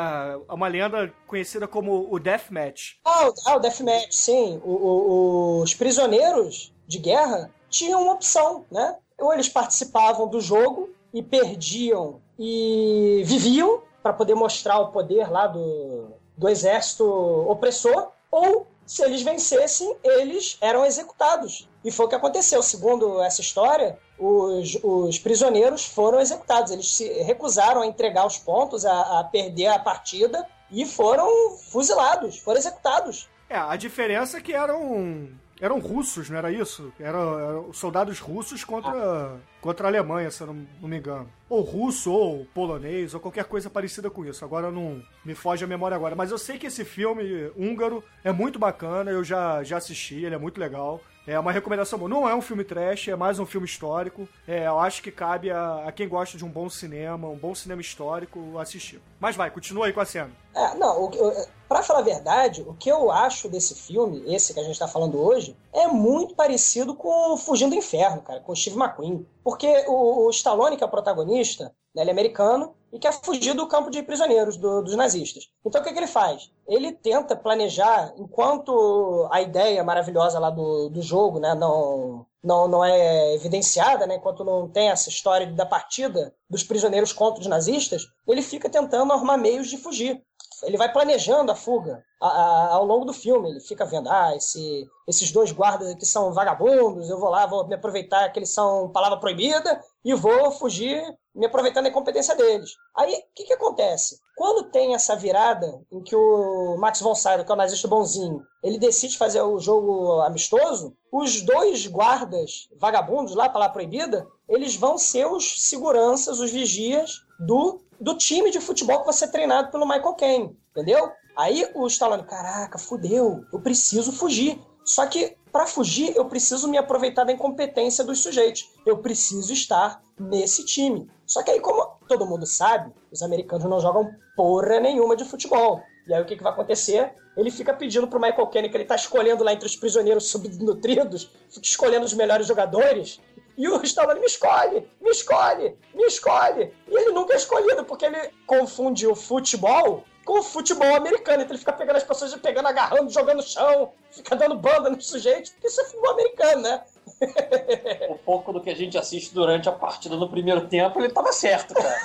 uma lenda conhecida como o Deathmatch. Ah, o- ah, Deathmatch, sim. O- o- os prisioneiros de guerra tinham uma opção, né? Ou eles participavam do jogo e perdiam e viviam para poder mostrar o poder lá do, do exército opressor, ou se eles vencessem, eles eram executados. E foi o que aconteceu. Segundo essa história, os, os prisioneiros foram executados. Eles se recusaram a entregar os pontos, a, a perder a partida e foram fuzilados, foram executados. É, a diferença é que eram eram russos, não era isso? Eram, eram soldados russos contra, contra a Alemanha, se eu não, não me engano. Ou russo, ou polonês, ou qualquer coisa parecida com isso. Agora não me foge a memória agora. Mas eu sei que esse filme húngaro é muito bacana, eu já, já assisti, ele é muito legal. É uma recomendação boa. Não é um filme trash, é mais um filme histórico. É, eu acho que cabe a, a quem gosta de um bom cinema, um bom cinema histórico, assistir. Mas vai, continua aí com a cena. É, não, o, o, pra falar a verdade, o que eu acho desse filme, esse que a gente tá falando hoje, é muito parecido com Fugindo do Inferno, cara, com Steve McQueen. Porque o, o Stallone, que é o protagonista, né, ele é americano e quer fugir do campo de prisioneiros do- dos nazistas. Então o que, que ele faz? Ele tenta planejar, enquanto a ideia maravilhosa lá do, do jogo né, não, não, não é evidenciada, né, enquanto não tem essa história da partida dos prisioneiros contra os nazistas, ele fica tentando arrumar meios de fugir ele vai planejando a fuga a- a- ao longo do filme. Ele fica vendo, ah, esse- esses dois guardas aqui são vagabundos, eu vou lá, vou me aproveitar que eles são palavra proibida e vou fugir me aproveitando da incompetência deles. Aí, o que, que acontece? Quando tem essa virada em que o Max von Sydow, que é o nazista bonzinho, ele decide fazer o jogo amistoso, os dois guardas vagabundos lá, palavra proibida, eles vão ser os seguranças, os vigias do do time de futebol que vai ser treinado pelo Michael Caine, entendeu? Aí o Stallone, caraca, fudeu, eu preciso fugir. Só que para fugir eu preciso me aproveitar da incompetência dos sujeitos. Eu preciso estar nesse time. Só que aí como todo mundo sabe, os americanos não jogam porra nenhuma de futebol. E aí o que, que vai acontecer? Ele fica pedindo pro Michael Caine, que ele tá escolhendo lá entre os prisioneiros subnutridos, fica escolhendo os melhores jogadores. E o Stallone me escolhe, me escolhe, me escolhe. E ele nunca é escolhido, porque ele confunde o futebol com o futebol americano. Então ele fica pegando as pessoas, pegando, agarrando, jogando no chão, fica dando banda nos sujeitos, porque isso é futebol americano, né? Um pouco do que a gente assiste durante a partida no primeiro tempo, ele tava certo, cara.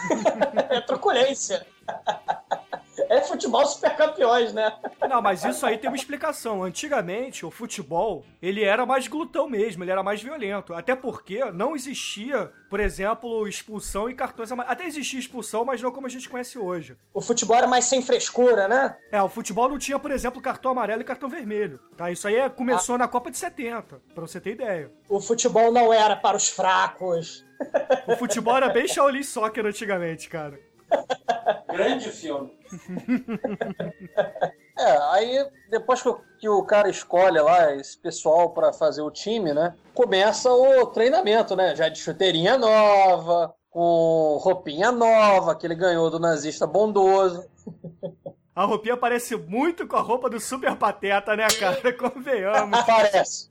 é truculência. É futebol super campeões, né? Não, mas isso aí tem uma explicação. Antigamente, o futebol, ele era mais glutão mesmo, ele era mais violento. Até porque não existia, por exemplo, expulsão e cartões amarelos. Até existia expulsão, mas não como a gente conhece hoje. O futebol era mais sem frescura, né? É, o futebol não tinha, por exemplo, cartão amarelo e cartão vermelho. Tá? Isso aí é- começou na Copa de 70, pra você ter ideia. O futebol não era para os fracos. O futebol era bem Shaolin Soccer antigamente, cara. Grande filme. É, aí depois que o, que o cara escolhe lá esse pessoal pra fazer o time, né? Começa o treinamento, né? Já de chuteirinha nova, com roupinha nova que ele ganhou do nazista bondoso. A roupinha parece muito com a roupa do Super Pateta, né, cara? Convenhamos. Parece.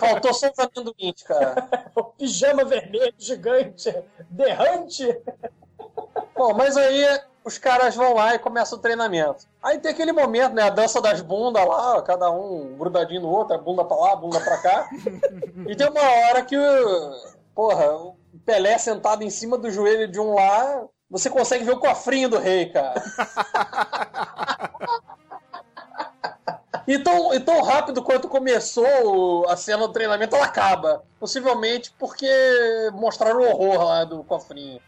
Faltou só os amendoins, cara. o pijama vermelho gigante, berrante. Bom, mas aí os caras vão lá e começa o treinamento. Aí tem aquele momento, né? A dança das bundas lá, cada um grudadinho no outro, bunda pra lá, bunda pra cá. e tem uma hora que, porra, o Pelé sentado em cima do joelho de um lá, você consegue ver o cofrinho do rei, cara. E tão, e tão rápido quanto começou a cena do treinamento, ela acaba. Possivelmente porque mostraram o horror lá do cofrinho.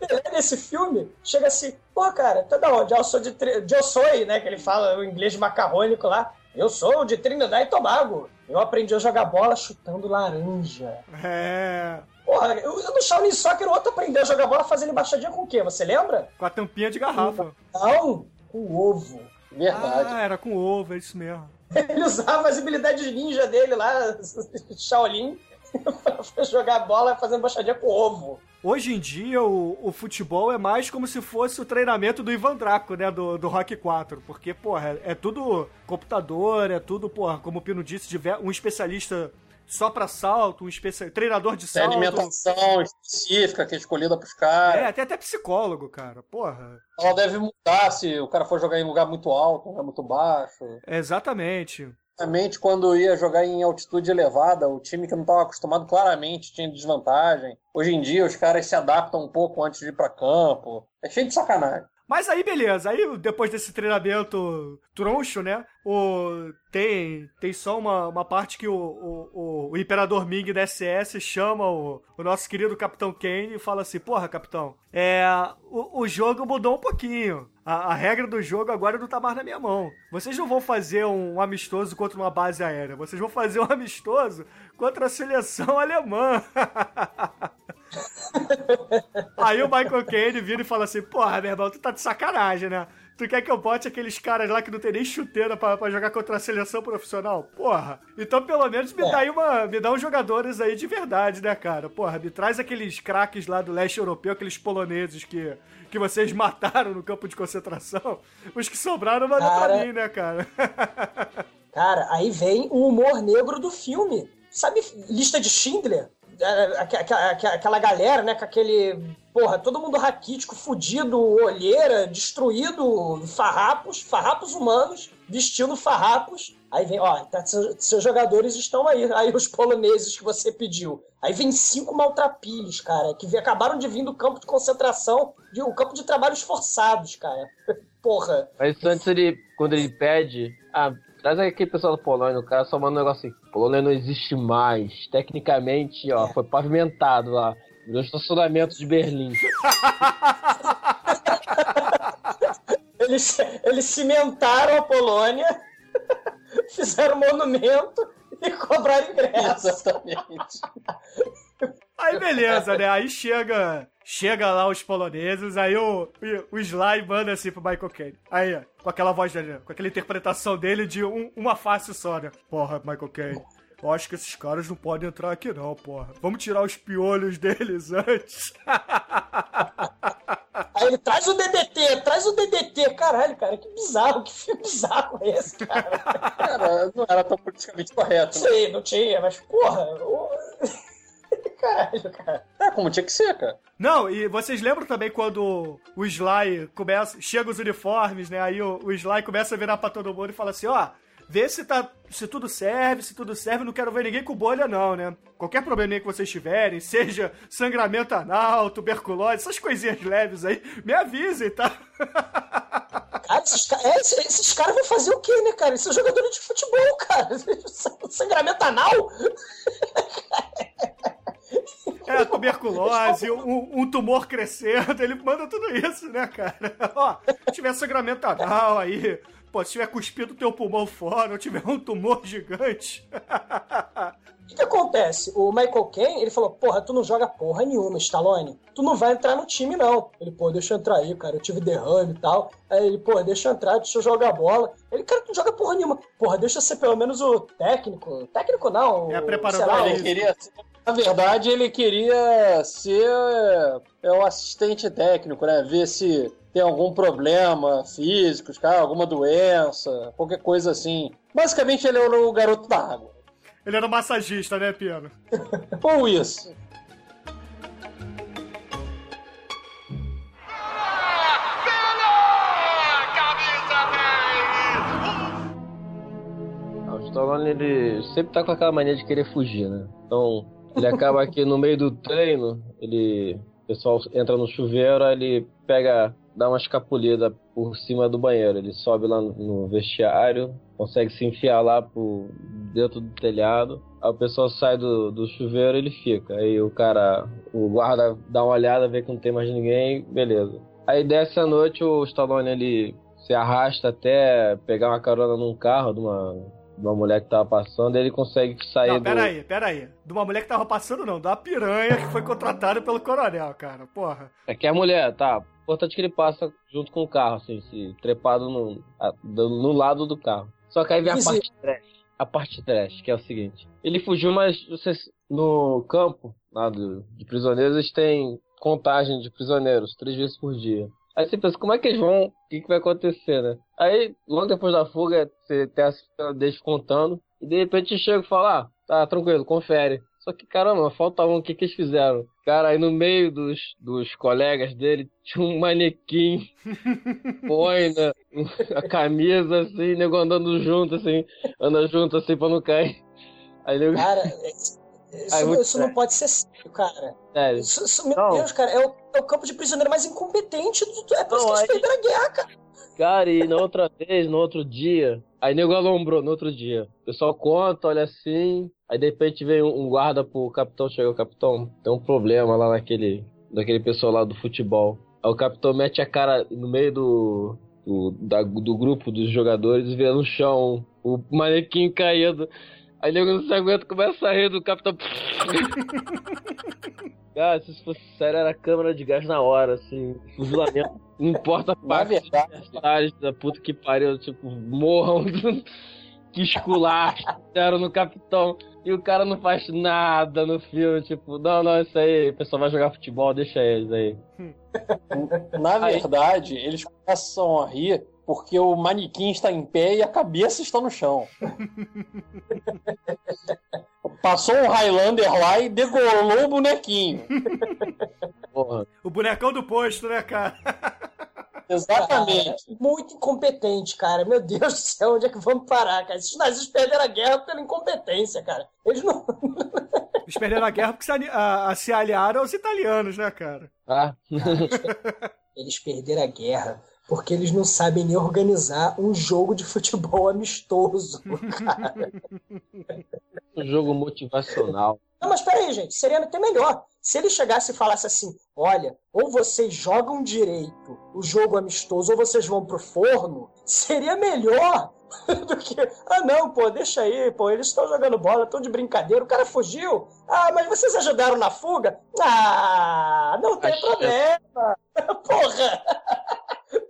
Pelé nesse filme chega assim, pô, cara, tá da onde? Ah, Eu sou de, Tri- de eu sou, né? Que ele fala o inglês macarrônico lá. Eu sou de Trinidad e Tobago. Eu aprendi a jogar bola chutando laranja. É. Porra, eu, eu no Shaolin Soccer o outro aprendeu a jogar bola fazendo embaixadinha com o quê? Você lembra? Com a tampinha de garrafa. Não, com ovo. Verdade. Ah, era com ovo, é isso mesmo. Ele usava as habilidades ninja dele lá, Shaolin, pra jogar bola fazendo embaixadinha com ovo. Hoje em dia, o, o futebol é mais como se fosse o treinamento do Ivan Draco, né? Do, do Rock 4. Porque, porra, é, é tudo computador, é tudo, porra, como o Pino disse, tiver um especialista só pra salto, um especi... treinador de Tem salto. alimentação específica que é escolhida pros caras. É, tem até psicólogo, cara. Porra. Ela deve mudar se o cara for jogar em lugar muito alto, lugar muito baixo. Exatamente. Realmente, quando ia jogar em altitude elevada, o time que não estava acostumado claramente tinha desvantagem. Hoje em dia, os caras se adaptam um pouco antes de ir para campo. É cheio de sacanagem. Mas aí, beleza. Aí, depois desse treinamento troncho, né? O, tem, tem só uma, uma parte que o, o, o, o Imperador Ming da SS chama o, o nosso querido Capitão Kane e fala assim: Porra, Capitão, é, o, o jogo mudou um pouquinho. A, a regra do jogo agora não tá mais na minha mão. Vocês não vão fazer um amistoso contra uma base aérea. Vocês vão fazer um amistoso contra a seleção alemã. Aí o Michael Caine vira e fala assim: Porra, meu irmão, tu tá de sacanagem, né? Tu quer que eu bote aqueles caras lá que não tem nem chuteira pra, pra jogar contra a seleção profissional? Porra. Então, pelo menos, me dá aí uma. Me dá uns jogadores aí de verdade, né, cara? Porra, me traz aqueles craques lá do leste europeu, aqueles poloneses que, que vocês mataram no campo de concentração. Os que sobraram, manda pra Cara. mim, né, cara? Cara, aí vem o humor negro do filme. Sabe, lista de Schindler? Aque- aque- aque- Aquela galera, né, com aquele. Porra, todo mundo raquítico, fudido, olheira, destruído, farrapos, farrapos humanos, vestindo farrapos. Aí vem, ó, tá, seus, jogadores estão aí, aí os poloneses que você pediu. Aí vem cinco maltrapilhos, cara, que acabaram de vir do campo de concentração, de campo de trabalhos forçados, cara. Porra. Mas antes ele, quando ele pede, ah, traz aí aquele pessoal da Polônia, o cara só manda um negócio assim, Polônia não existe mais. Tecnicamente, ó, foi pavimentado lá. Virou estacionamento de Berlim. Eles, eles cimentaram a Polônia, fizeram um monumento e cobraram ingresso. Exatamente. Aí beleza, né? Aí chega, chega lá os poloneses, aí o, o Sly manda assim pro Michael Caine. Aí, ó, com aquela voz dele, com aquela interpretação dele de um- uma face só, né? Porra, Michael Caine. Eu acho que esses caras não podem entrar aqui não, porra. Vamos tirar os piolhos deles antes. Aí ele traz o DDT, traz o DDT. Caralho, cara, que bizarro, que filme bizarro é esse, cara? Cara, não era tão politicamente correto. Né? Sim, não tinha, mas porra. O... Caralho, cara. É como tinha que ser, cara. Não, e vocês lembram também quando o Sly começa, chega os uniformes, né? Aí o, o Sly começa a virar pra todo mundo e fala assim, ó, vê se tá, se tudo serve, se tudo serve, não quero ver ninguém com bolha não, né? Qualquer probleminha que vocês tiverem, seja sangramento anal, tuberculose, essas coisinhas leves aí, me avisem, tá? Cara, esses, é, esses, esses caras vão fazer o quê, né, cara? Esses são jogadores de futebol, cara. Sangramento anal? É, tuberculose, um, um, tumor crescendo, ele manda tudo isso, né, cara? Ó, se tiver sangramento anal aí, pô, se tiver cuspido teu pulmão fora, ou tiver um tumor gigante. O que, que, acontece? O Michael Caine, ele falou, porra, tu não joga porra nenhuma, Stallone. Tu não vai entrar no time, não. Ele, pô, deixa eu entrar aí, cara, eu tive derrame e tal. Aí ele, pô, deixa eu entrar, deixa eu jogar bola. Ele, cara, tu não joga porra nenhuma. Porra, deixa eu ser pelo menos o técnico. Técnico não. É, preparador. Ele queria na verdade, ele queria ser é, o assistente técnico, né? Ver se tem algum problema físico, alguma doença, qualquer coisa assim. Basicamente, ele era o garoto da água. Ele era o massagista, né, Piano? Ou isso. O Stallone, ele sempre tá com aquela mania de querer fugir, né? Então, ele acaba aqui no meio do treino, ele. O pessoal entra no chuveiro, aí ele pega, dá uma escapulida por cima do banheiro. Ele sobe lá no, vestiário, consegue se enfiar lá por dentro do telhado. Aí o pessoal sai do, do chuveiro ele fica. Aí o cara, o guarda dá uma olhada, vê que não tem mais ninguém, beleza. Aí desce a noite, o Stallone ele se arrasta até pegar uma carona num carro de uma de uma mulher que tava passando, ele consegue sair não, do... pera aí, pera aí. De uma mulher que tava passando, não. Da piranha que foi contratada pelo coronel, cara. Porra. É que a mulher, tá. Importante que ele passa junto com o carro, assim, se, trepado no, no lado do carro. Só que aí vem a parte trash. A parte trash, que é o seguinte. Ele fugiu, mas vocês, no campo, lá do, de prisioneiros, eles têm contagem de prisioneiros, três vezes por dia. Aí você pensa, como é que eles vão? O que, que vai acontecer, né? Aí, logo depois da fuga, você tem a cena deles contando. E de repente chega e fala, ah, tá tranquilo, confere. Só que, caramba, falta um, o que, que eles fizeram? Cara, aí no meio dos, dos colegas dele tinha um manequim, boina, a camisa assim, nego andando junto, assim, anda junto assim pra não cair. Aí, nego... Cara, isso, Aí, isso não pode ser sério, cara. Sério. Isso, isso, meu não. Deus, cara, é o, é o, campo de prisioneiro mais incompetente do. É por isso que eles perderam a guerra, cara. Cara, e na outra vez, no outro dia, aí nego alombrou no outro dia. O pessoal conta, olha assim, aí de repente vem um guarda pro capitão, chega o capitão, tem um problema lá naquele, daquele pessoal lá do futebol. Aí o capitão mete a cara no meio do, do, da, do grupo dos jogadores vê no chão o manequim caído. Aí nego não se aguenta, começa a rir do capitão. Cara, se isso fosse sério, era câmera de gás na hora, assim, fuzilamento. Não importa a parte da puta que pariu, tipo, morram que esculacho deram no capitão. E o cara não faz nada no filme, tipo, não, não, isso aí, o pessoal vai jogar futebol, deixa eles aí. Na verdade, eles começam a rir porque o manequim está em pé e a cabeça está no chão. Passou um Highlander lá e degolou o bonequinho. Porra. O bonecão do posto, né, cara? Exatamente. muito incompetente, cara. Meu Deus do céu, onde é que vamos parar, cara? Esses nazistas perderam a guerra pela incompetência, cara. Eles não. Eles perderam a guerra porque se, a, a, se aliaram aos italianos, né, cara? Ah. Eles perderam a guerra porque eles não sabem nem organizar um jogo de futebol amistoso, cara. um jogo motivacional. Não, mas peraí, gente, seria até melhor. Se ele chegasse e falasse assim: olha, ou vocês jogam direito o jogo amistoso, ou vocês vão pro forno, seria melhor do que. Ah, não, pô, deixa aí, pô, eles estão jogando bola, estão de brincadeira, o cara fugiu. Ah, mas vocês ajudaram na fuga? Ah, não tem Acho problema. Porra!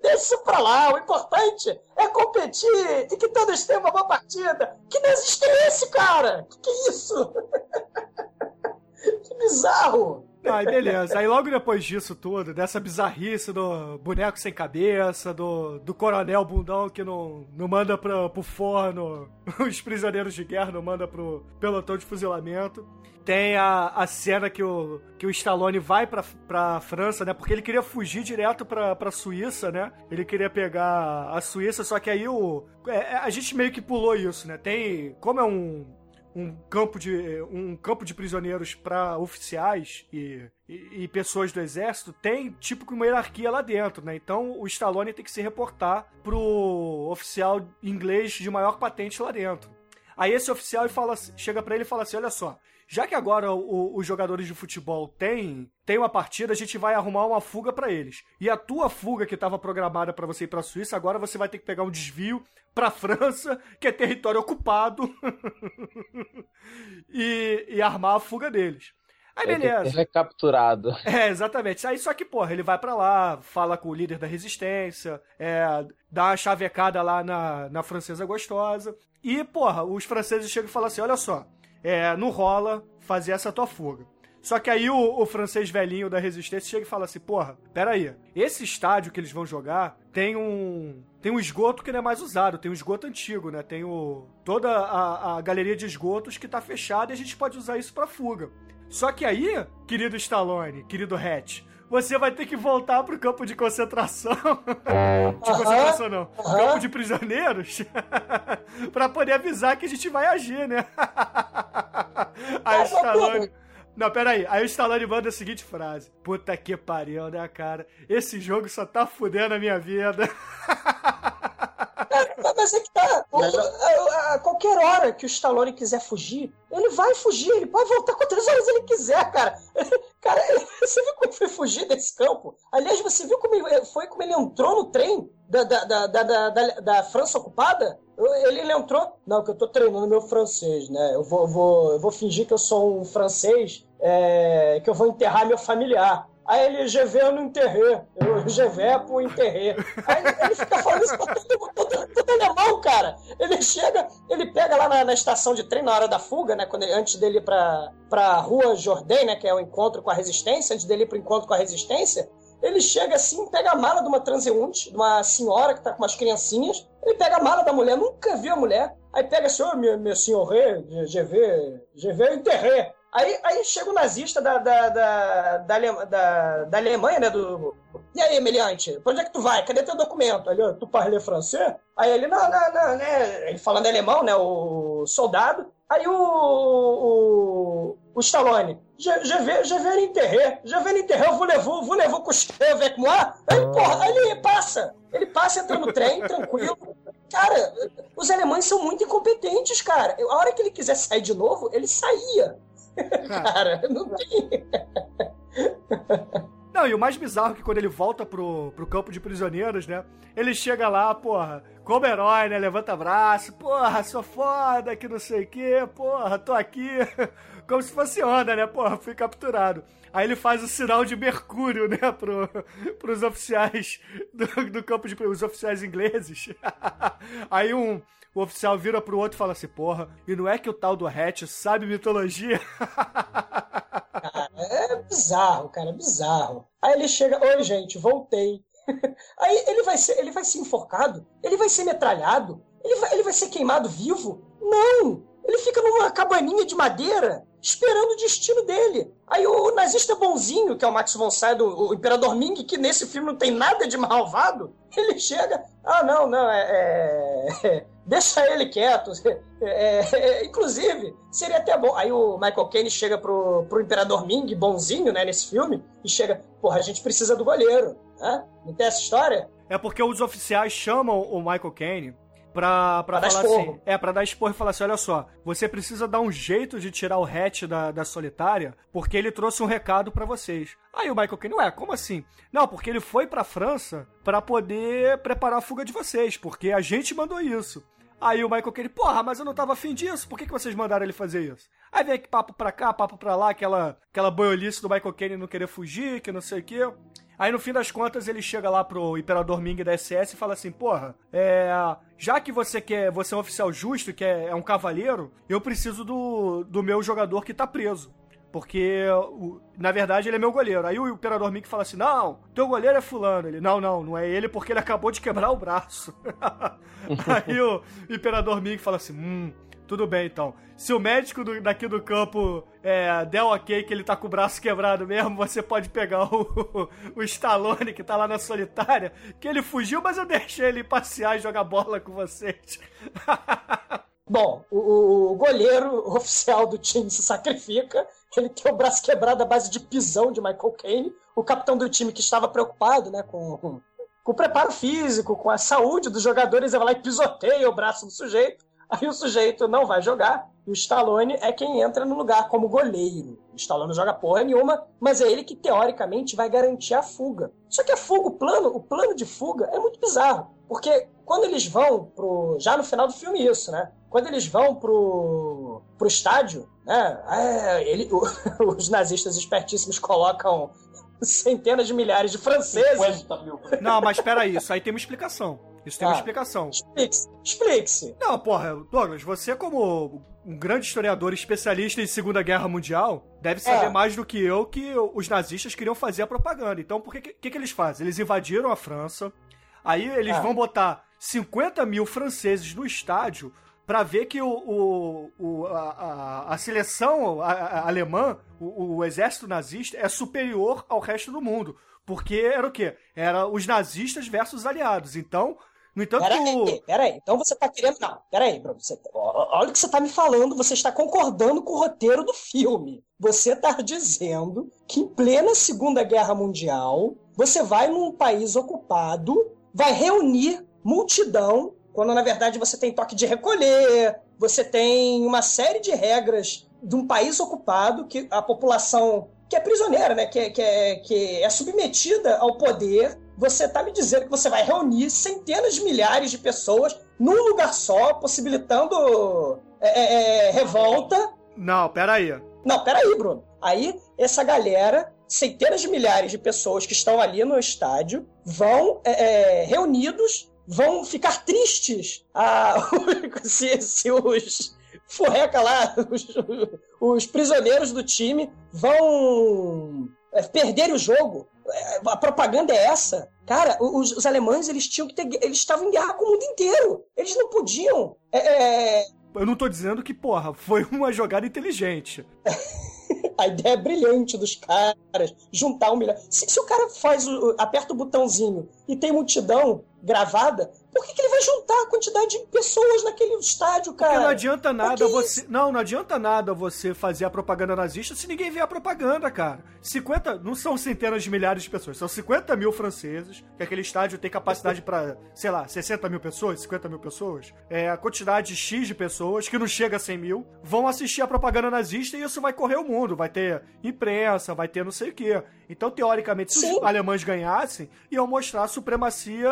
Deixa pra lá. O importante é competir e que todos tenham uma boa partida. Que não existe esse, cara? Que que é isso? que bizarro. Aí beleza. Aí logo depois disso tudo, dessa bizarrice do boneco sem cabeça, do, do coronel bundão que não, não manda pra, pro forno os prisioneiros de guerra, não manda pro pelotão de fuzilamento. Tem a, a cena que o, que o Stallone vai pra, pra França, né? Porque ele queria fugir direto pra, pra Suíça, né? Ele queria pegar a Suíça, só que aí o. é, a gente meio que pulou isso, né? Tem. Como é um, um campo de um campo de prisioneiros para oficiais e, e, e pessoas do exército tem tipo uma hierarquia lá dentro, né? Então o Stallone tem que se reportar pro oficial inglês de maior patente lá dentro. Aí esse oficial fala, chega para ele e fala assim: olha só, já que agora o- os jogadores de futebol têm, têm uma partida, a gente vai arrumar uma fuga pra eles. E a tua fuga que estava programada pra você ir pra Suíça, agora você vai ter que pegar um desvio pra França, que é território ocupado, e, e armar a fuga deles. Aí Ele tem beleza. ser recapturado. É, exatamente. Aí só que, porra, ele vai pra lá, fala com o líder da resistência, é, dá uma chavecada lá na, na francesa gostosa. E, porra, os franceses chegam e falam assim: olha só, é, não rola fazer essa tua fuga. Só que aí o, o francês velhinho da resistência chega e fala assim: porra, peraí, esse estádio que eles vão jogar tem um. Tem um esgoto que não é mais usado, tem um esgoto antigo, né? Tem o. toda a, a galeria de esgotos que tá fechada e a gente pode usar isso pra fuga. Só que aí, querido Stallone, querido Hatch, você vai ter que voltar pro campo de concentração. de concentração não. Campo de prisioneiros. pra poder avisar que a gente vai agir, né? aí o Stallone. Não, peraí. Aí o Stallone manda a seguinte frase: Puta que pariu, né, cara? Esse jogo só tá fudendo a minha vida. Mas é que tá. a, a qualquer hora que o Stallone quiser fugir, ele vai fugir, ele pode voltar quantas horas ele quiser, cara. Cara, você viu como foi fugir desse campo? Aliás, você viu como ele, foi como ele entrou no trem da, da, da, da, da, da- da França ocupada? Ele, ele entrou. Não, que eu tô treinando meu francês, né? Eu vou, vou, eu vou fingir que eu sou um francês, é, que eu vou enterrar meu familiar. Aí ele, je vais no enterrer. Eu, vais pro enterrer. Aí ele fica falando isso pra todo, todo, todo alemão, cara. Ele chega, ele pega lá na, na estação de trem, na hora da fuga, né? Quando ele- antes dele ir pra, pra Rua Jourdain, né? Que é o encontro com a resistência, antes dele ir pro encontro com a resistência, ele chega assim, pega a mala de uma transeunte, de uma senhora que tá com umas criancinhas. Ele pega a mala da mulher, nunca viu a mulher. Aí pega assim, ô, minha, minha senhora, je vais, je vais enterrer. Aí, aí chega o nazista da, da, da, da, da, da Alemanha, né? Do... E aí, Emiliante, pra onde é que tu vai? Cadê teu documento? Ele, "Ah, tu parle francês? Aí ele, não, não, não, né? Ele falando alemão, né? O soldado. Aí o, o, o Stallone, je, je vais, je vais enterrer, je vais enterrer, vous levou, vous levou coucher avec moi? Aí, porra, aí ele passa. Ele passa, entra no trem, tranquilo. Cara, os alemães são muito incompetentes, cara. A hora que ele quiser sair de novo, ele saía. Cara, não tem. Não, e o mais bizarro é que quando ele volta pro, pro campo de prisioneiros, né? Ele chega lá, porra, como herói, né? Levanta braço, porra, sou foda, que não sei o quê, porra, tô aqui. Como se fosse onda, né? Porra, fui capturado. Aí ele faz o sinal de Mercúrio, né? Pro, pros oficiais do, do campo de os oficiais ingleses. Aí um. O oficial vira pro outro e fala assim, porra, e não é que o tal do Hatch sabe mitologia? É bizarro, cara, é bizarro. Aí ele chega, oi gente, voltei. Aí ele vai ser, ele vai ser enforcado, ele vai ser metralhado, ele vai, ele vai ser queimado vivo. Não! Ele fica numa cabaninha de madeira esperando o destino dele. Aí o nazista bonzinho, que é o Max von Sydow, o Imperador Ming, que nesse filme não tem nada de malvado, ele chega, ah não, não, é, é- deixa ele quieto. É, é, inclusive, seria até bom. Aí o Michael Caine chega pro, pro Imperador Ming, bonzinho, né, nesse filme, e chega, porra, a gente precisa do goleiro. Né? Não tem essa história? É porque os oficiais chamam o Michael Caine pra, pra, Pra falar assim. É, pra dar esporro e falar assim: olha só, você precisa dar um jeito de tirar o hatch da, da solitária, porque ele trouxe um recado pra vocês. Aí o Michael Caine, ué, como assim? Não, porque ele foi pra França pra poder preparar a fuga de vocês, porque a gente mandou isso. Aí o Michael Caine, porra, mas eu não tava afim disso, por que, que vocês mandaram ele fazer isso? Aí vem aqui papo pra cá, papo pra lá, aquela, aquela boiolice do Michael Caine não querer fugir, que não sei o quê. Aí no fim das contas ele chega lá pro Imperador Ming da SS e fala assim: Porra, é. Já que você quer. Você é um oficial justo, que é, é um cavaleiro, eu preciso do, do meu jogador que tá preso. Porque, na verdade, ele é meu goleiro. Aí o Imperador Mickey fala assim, não, teu goleiro é fulano. Ele, não, não, não é ele porque ele acabou de quebrar o braço. Aí o Imperador Mickey fala assim, hum, tudo bem então. Se o médico do- daqui do campo é, der ok que ele tá com o braço quebrado mesmo, você pode pegar o, o Stallone que tá lá na solitária, que ele fugiu, mas eu deixei ele passear e jogar bola com vocês. Bom, o, o goleiro oficial do time se sacrifica. Ele tem o braço quebrado à base de pisão de Michael Caine. O capitão do time que estava preocupado né, com, com, com o preparo físico, com a saúde dos jogadores, vai lá e pisoteia o braço do sujeito. Aí o sujeito não vai jogar. E o Stallone é quem entra no lugar como goleiro. O Stallone não joga porra nenhuma, mas é ele que teoricamente vai garantir a fuga. Só que a fuga, o plano, o plano de fuga é muito bizarro. Porque quando eles vão pro. Já no final do filme, isso, né? Quando eles vão pro, pro estádio, né? É, ele, o- os nazistas espertíssimos colocam centenas de milhares de franceses. 50 mil. Não, mas peraí, isso aí tem uma explicação. Isso tem uma Ah. explicação. Explique-se. Explique-se. Não, porra, Douglas, você como um grande historiador especialista em Segunda Guerra Mundial, deve saber É. mais do que eu que os nazistas queriam fazer a propaganda. Então, por que, que, que eles fazem? Eles invadiram a França, aí eles É. vão botar 50 mil franceses no estádio pra ver que o, o, o- a, a- seleção alemã, o, o exército nazista, é superior ao resto do mundo. Porque era o quê? Era os nazistas versus os aliados. Então, no entanto. Peraí, peraí. Então você tá querendo. Não, peraí. Você... Olha o que você tá me falando. Você está concordando com o roteiro do filme. Você tá dizendo que em plena Segunda Guerra Mundial, você vai num país ocupado, vai reunir multidão, quando na verdade você tem toque de recolher, você tem uma série de regras de um país ocupado que a população que é prisioneira, né? Que é, que é, que é submetida ao poder. Você tá me dizendo que você vai reunir centenas de milhares de pessoas num lugar só, possibilitando é, é, é, revolta. Não, peraí. Não, peraí, Bruno. Aí, essa galera, centenas de milhares de pessoas que estão ali no estádio, vão é, é, reunidos, vão ficar tristes ah, se, se os furreca lá, os, os prisioneiros do time vão é, perder o jogo. É, A propaganda é essa. Cara, os, os alemães, eles tinham que ter. Eles estavam em guerra com o mundo inteiro. Eles não podiam. é, é, Eu não tô dizendo que, porra, foi uma jogada inteligente. a ideia é brilhante dos caras, juntar um milhão. Se, se o cara faz o, aperta o botãozinho e tem multidão gravada, por que, que ele vai juntar a quantidade de pessoas naquele estádio, cara? Porque não adianta nada você. Não, não adianta nada você fazer a propaganda nazista se ninguém vê a propaganda, cara. 50. Não são centenas de milhares de pessoas, são 50 mil franceses, que aquele estádio tem capacidade pra, sei lá, 60 mil pessoas, 50 mil pessoas. É a quantidade X de pessoas, que não chega a 100 mil, vão assistir a propaganda nazista e isso vai correr o mundo. Vai ter imprensa, vai ter não sei o quê. Então, teoricamente, se Sim. os alemães ganhassem, iam mostrar a supremacia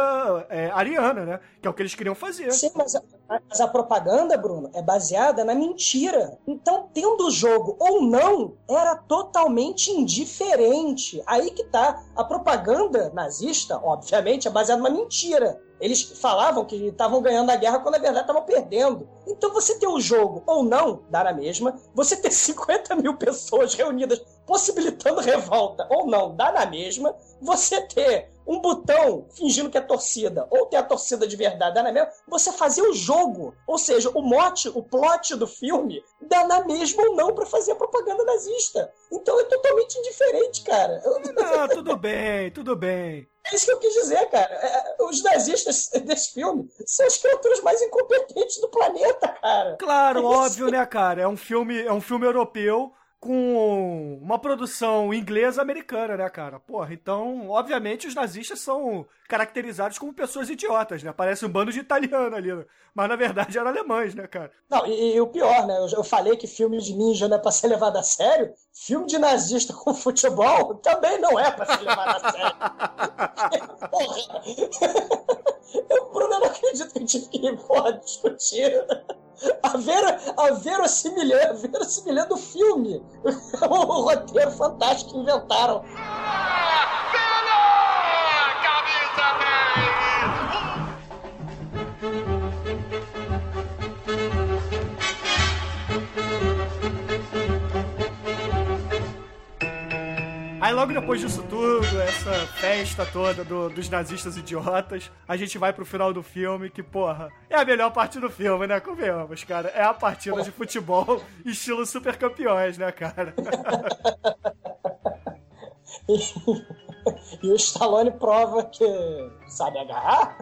é, ariana, né? Que é o que eles queriam fazer. Sim, mas a, mas a propaganda, Bruno, é baseada na mentira. Então, tendo o jogo ou não, era totalmente indiferente. Aí que tá. A propaganda nazista, obviamente, é baseada numa mentira. Eles falavam que estavam ganhando a guerra quando na verdade estavam perdendo. Então você ter o jogo ou não, dá na mesma. Você ter 50 mil pessoas reunidas possibilitando revolta ou não, dá na mesma. Você ter um botão fingindo que é torcida ou ter a torcida de verdade, dá na mesma. Você fazer o jogo, ou seja, o mote, o plot do filme, dá na mesma ou não pra fazer a propaganda nazista. Então é totalmente indiferente, cara. Ah, tudo bem, tudo bem. é isso que eu quis dizer, cara. É, Os nazistas desse filme são as criaturas mais incompetentes do planeta, cara. Claro, É óbvio, né, cara? É um filme, é um filme europeu com uma produção inglesa americana, né, cara? Porra, então, obviamente, os nazistas são caracterizados como pessoas idiotas, né? Parece um bando de italiano ali, né? mas na verdade eram alemães, né, cara? Não, e, e o pior, né? Eu, eu falei que filme de ninja não é pra ser levado a sério. Filme de nazista com futebol também não é pra ser levado a sério. Porra. Eu, Bruno, eu não acredito que eu tive que porra, discutir a, ver, a verossimilhança, a do filme. O roteiro fantástico que inventaram. Logo depois disso tudo, essa festa toda do- dos nazistas idiotas, a gente vai pro final do filme, que, porra, é a melhor parte do filme, né? Convenhamos, cara. É a partida de futebol estilo super campeões, né, cara? E o Stallone prova que sabe agarrar.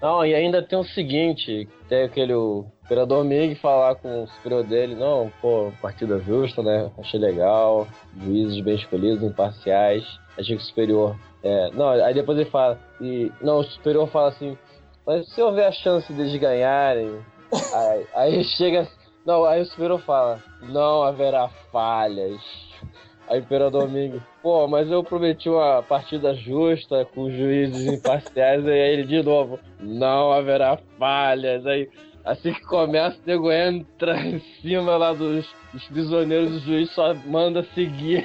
Não, e ainda tem o seguinte, tem aquele o Imperador Ming falar com o superior dele, não, pô, partida justa, né? Achei legal, juízes bem escolhidos, imparciais, achei que o superior. É, não, aí depois ele fala, e. Não, o superior fala assim, mas se houver a chance deles ganharem, aí, aí chega. Não, aí o superior fala, não haverá falhas. Aí Imperador Ming, pô, mas eu prometi uma partida justa com juízes imparciais, e aí ele de novo, não haverá falhas. Aí, assim que começa, o nego entra em cima lá dos, dos prisioneiros, o juiz só manda seguir.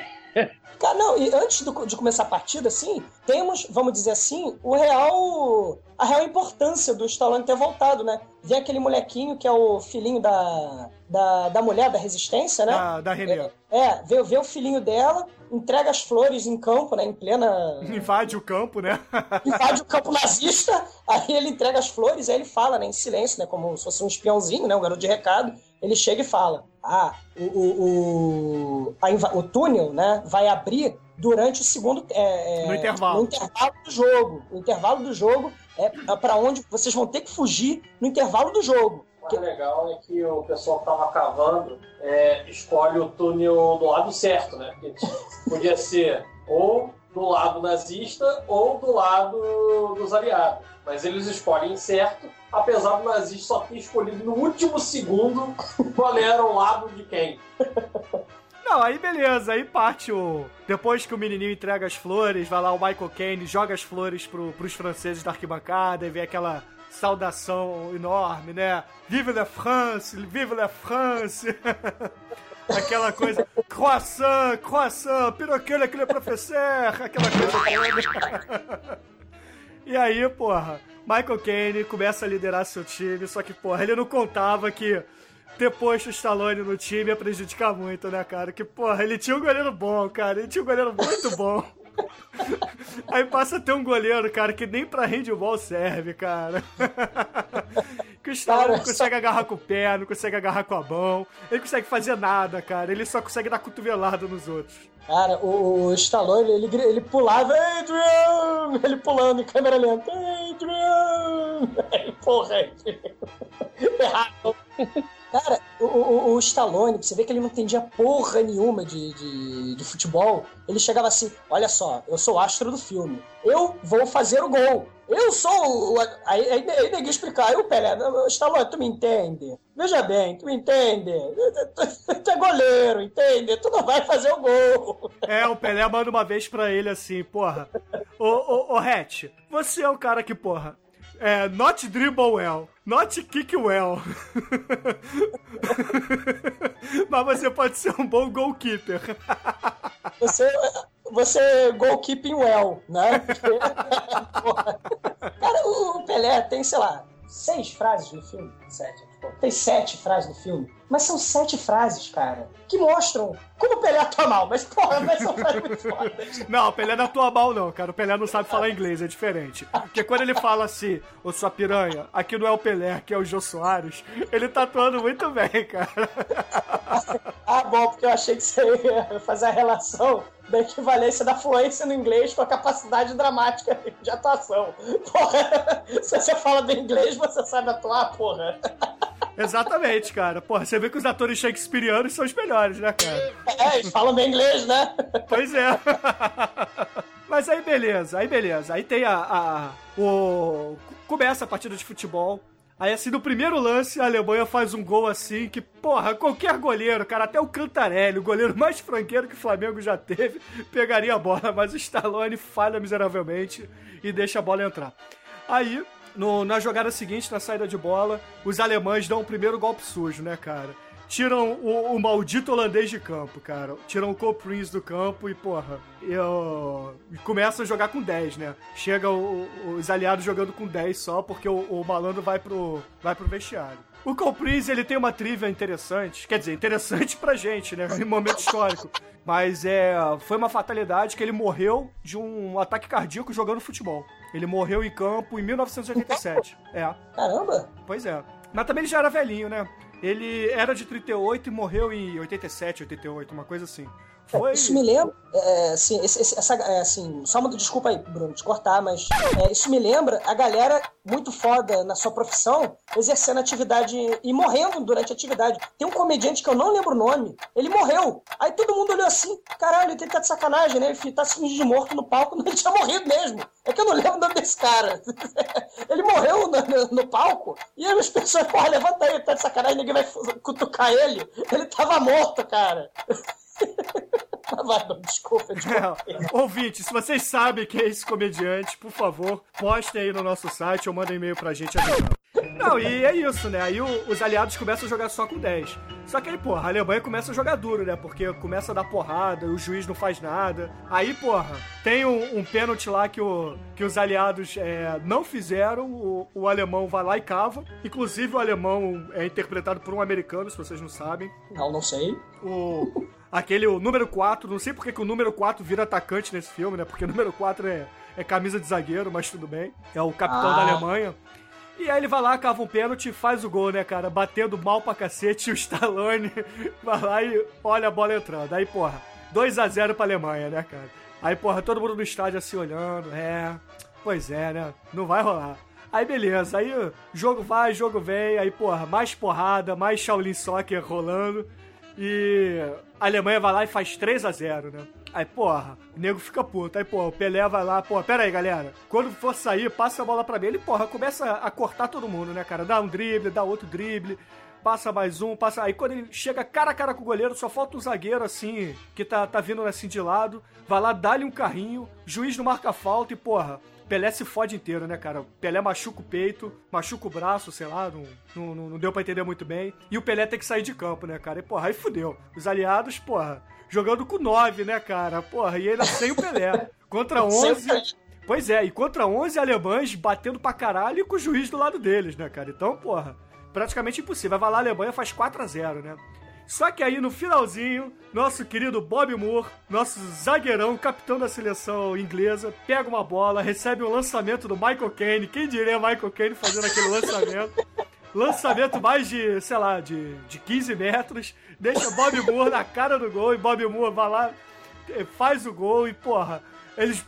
Cara, não, e antes do- de começar a partida, assim, temos, vamos dizer assim, o real. a real importância do Stallone ter voltado, né? Vê aquele molequinho que é o filhinho da, da, da mulher da resistência, né? Da, da Renê. É, vê, vê o filhinho dela, entrega as flores em campo, né? Em plena. Invade o campo, né? invade o campo nazista, aí ele entrega as flores, aí ele fala, né, em silêncio, né, como se fosse um espiãozinho, né, um garoto de recado, ele chega e fala, ah, o, o, o, a o túnel, né, vai abrir durante o segundo... é, é, No intervalo. No intervalo do jogo. O intervalo do jogo é para onde vocês vão ter que fugir no intervalo do jogo. O mais legal é que o pessoal que tava cavando é, escolhe o túnel do lado certo, né? Porque podia ser ou do lado nazista ou do lado dos aliados. Mas eles escolhem certo, apesar do nazista só ter escolhido no último segundo qual era o lado de quem. Não, aí beleza, aí parte o. Depois que o menininho entrega as flores, vai lá o Michael Caine, joga as flores pro, pros franceses da arquibancada e vê aquela saudação enorme, né? Vive la France, vive la France! aquela coisa, croissant, croissant, piroqueira que le professeur, aquela coisa. E aí, porra, Michael Caine começa a liderar seu time, só que, porra, ele não contava que ter posto o Stallone no time ia prejudicar muito, né, cara? Que, porra, ele tinha um goleiro bom, cara, ele tinha um goleiro muito bom. Aí passa a ter um goleiro, cara, que nem pra handball serve, cara. que o Stallone não consegue agarrar com o pé, não consegue agarrar com a mão. Ele não consegue fazer nada, cara. Ele só consegue dar cotovelada nos outros. Cara, o, o Stallone, ele, ele pulava, Adrian! Ele pulando em câmera lenta, Adrian! Porra, errado. Cara, o, o, o Stallone, você vê que ele não entendia porra nenhuma de, de, de futebol. Ele chegava assim: Olha só, eu sou o astro do filme. Eu vou fazer o gol. Eu sou o. Aí, aí, aí ninguém explicar. O Pelé, "Não, Stallone, tu me entende? Veja bem, tu me entende? Tu é goleiro, entende? Tu não vai fazer o gol. É, o Pelé manda uma vez pra ele assim, porra. Ô, ô, ô, Hatch, você é o cara que, porra, é, not dribble well, not kick well. Mas você pode ser um bom goalkeeper. Você, você goalkeeping well, né? Porque. Cara, o Pelé tem, sei lá, seis frases no filme. Sete. pô. Tem sete frases no filme. Mas são sete frases, cara, que mostram como o Pelé atua mal. Mas, porra, mas são frases muito fodas. Não, o Pelé não atua mal, não, cara. O Pelé não sabe falar inglês, é diferente. Porque quando ele fala assim, ô sua piranha, aqui não é o Pelé, aqui é o Jô Soares, ele tá atuando muito bem, cara. Ah, bom, porque eu achei que você ia fazer a relação da equivalência da fluência no inglês com a capacidade dramática de atuação. Porra, se você fala bem inglês, você sabe atuar, porra. Exatamente, cara. Porra, você vê que os atores shakespearianos são os melhores, né, cara? É, eles falam bem inglês, né? Pois é. Mas aí beleza, aí beleza. Aí tem a, a- o começa a partida de futebol. Aí assim, no primeiro lance, a Alemanha faz um gol assim que, porra, qualquer goleiro, cara, até o Cantarelli, o goleiro mais franqueiro que o Flamengo já teve, pegaria a bola, mas o Stallone falha miseravelmente e deixa a bola entrar. Aí, no- na jogada seguinte, na saída de bola, os alemães dão o primeiro golpe sujo, né, cara? tiram o, o maldito holandês de campo, cara. Tiram o Cole Prince do campo e, porra, eu... começam a jogar com 10, né? Chega o- os aliados jogando com 10 só porque o, o malandro vai pro, vai pro vestiário. O Cole Prince, ele tem uma trivia interessante, quer dizer, interessante pra gente, né? Em momento histórico. Mas é, foi uma fatalidade que ele morreu de um ataque cardíaco jogando futebol. Ele morreu em campo em 1987. É. Caramba! Pois é. Mas também ele já era velhinho, né? Ele era de 38 e morreu em 87, 88, uma coisa assim. Foi. Isso me lembra, é, assim, esse- essa, é, assim, só uma desculpa aí, Bruno, de cortar, mas é, isso me lembra a galera muito foda na sua profissão, exercendo atividade e morrendo durante a atividade. Tem um comediante que eu não lembro o nome, ele morreu. Aí todo mundo olhou assim, caralho, ele tá de sacanagem, né? Ele tá se fingindo de morto no palco, ele tinha morrido mesmo. É que eu não lembro o nome desse cara. Ele morreu no, no- palco, e as pessoas, porra, levanta aí, tá de sacanagem, ninguém vai cutucar ele. Ele tava morto, cara. Vai, não, desculpa, desculpa. É, ouvinte, se vocês sabem quem é esse comediante, por favor, postem aí no nosso site ou mandem e-mail pra gente avisando. Não, e é isso, né? Aí o- os aliados começam a jogar só com 10. Só que aí, porra, a Alemanha começa a jogar duro, né? Porque começa a dar porrada, o juiz não faz nada. Aí, porra, tem um, um pênalti lá que, o, que os aliados é, não fizeram, o, o alemão vai lá e cava. Inclusive, o alemão é interpretado por um americano, se vocês não sabem. Não, não sei. O, aquele, o número 4, não sei porque que o número 4 vira atacante nesse filme, né? Porque o número 4 é, é camisa de zagueiro, mas tudo bem. É o capitão Ah. da Alemanha. E aí ele vai lá, cava um pênalti e faz o gol, né, cara? Batendo mal pra cacete, o Stallone vai lá e olha a bola entrando. Aí, porra, 2 a 0 pra Alemanha, né, cara? Aí, porra, todo mundo no estádio assim olhando, é, pois é, né? Não vai rolar. Aí beleza, aí jogo vai, jogo vem, aí porra, mais porrada, mais Shaolin Soccer rolando. E a Alemanha vai lá e faz 3 a 0 né? Aí, porra, o nego fica puto. Aí, porra, o Pelé vai lá, porra, pera aí, galera. Quando for sair, passa a bola pra mim. Ele, porra, começa a cortar todo mundo, né, cara? Dá um drible, dá outro drible, passa mais um, passa. Aí quando ele chega cara a cara com o goleiro, só falta o zagueiro, assim, que tá, tá vindo assim de lado. Vai lá, dá-lhe um carrinho, juiz não marca falta e, porra, Pelé se fode inteiro, né, cara? Pelé machuca o peito, machuca o braço, sei lá, não, não, não- deu pra entender muito bem. E o Pelé tem que sair de campo, né, cara? E, porra, aí fudeu. Os aliados, porra, jogando com 9, né, cara? Porra, e ainda sem o Pelé. Contra Sem o 11. Pelé. Pois é, e contra 11 alemães batendo pra caralho e com o juiz do lado deles, né, cara? Então, porra, praticamente impossível. Vai lá, a Alemanha faz 4 a 0 né? Só que aí no finalzinho, nosso querido Bob Moore, nosso zagueirão, capitão da seleção inglesa, pega uma bola, recebe um lançamento do Michael Caine. Quem diria Michael Caine fazendo aquele lançamento? Lançamento mais de, sei lá, de, de 15 metros, deixa Bob Moore na cara do gol e Bob Moore vai lá, eh, faz o gol e, porra, eles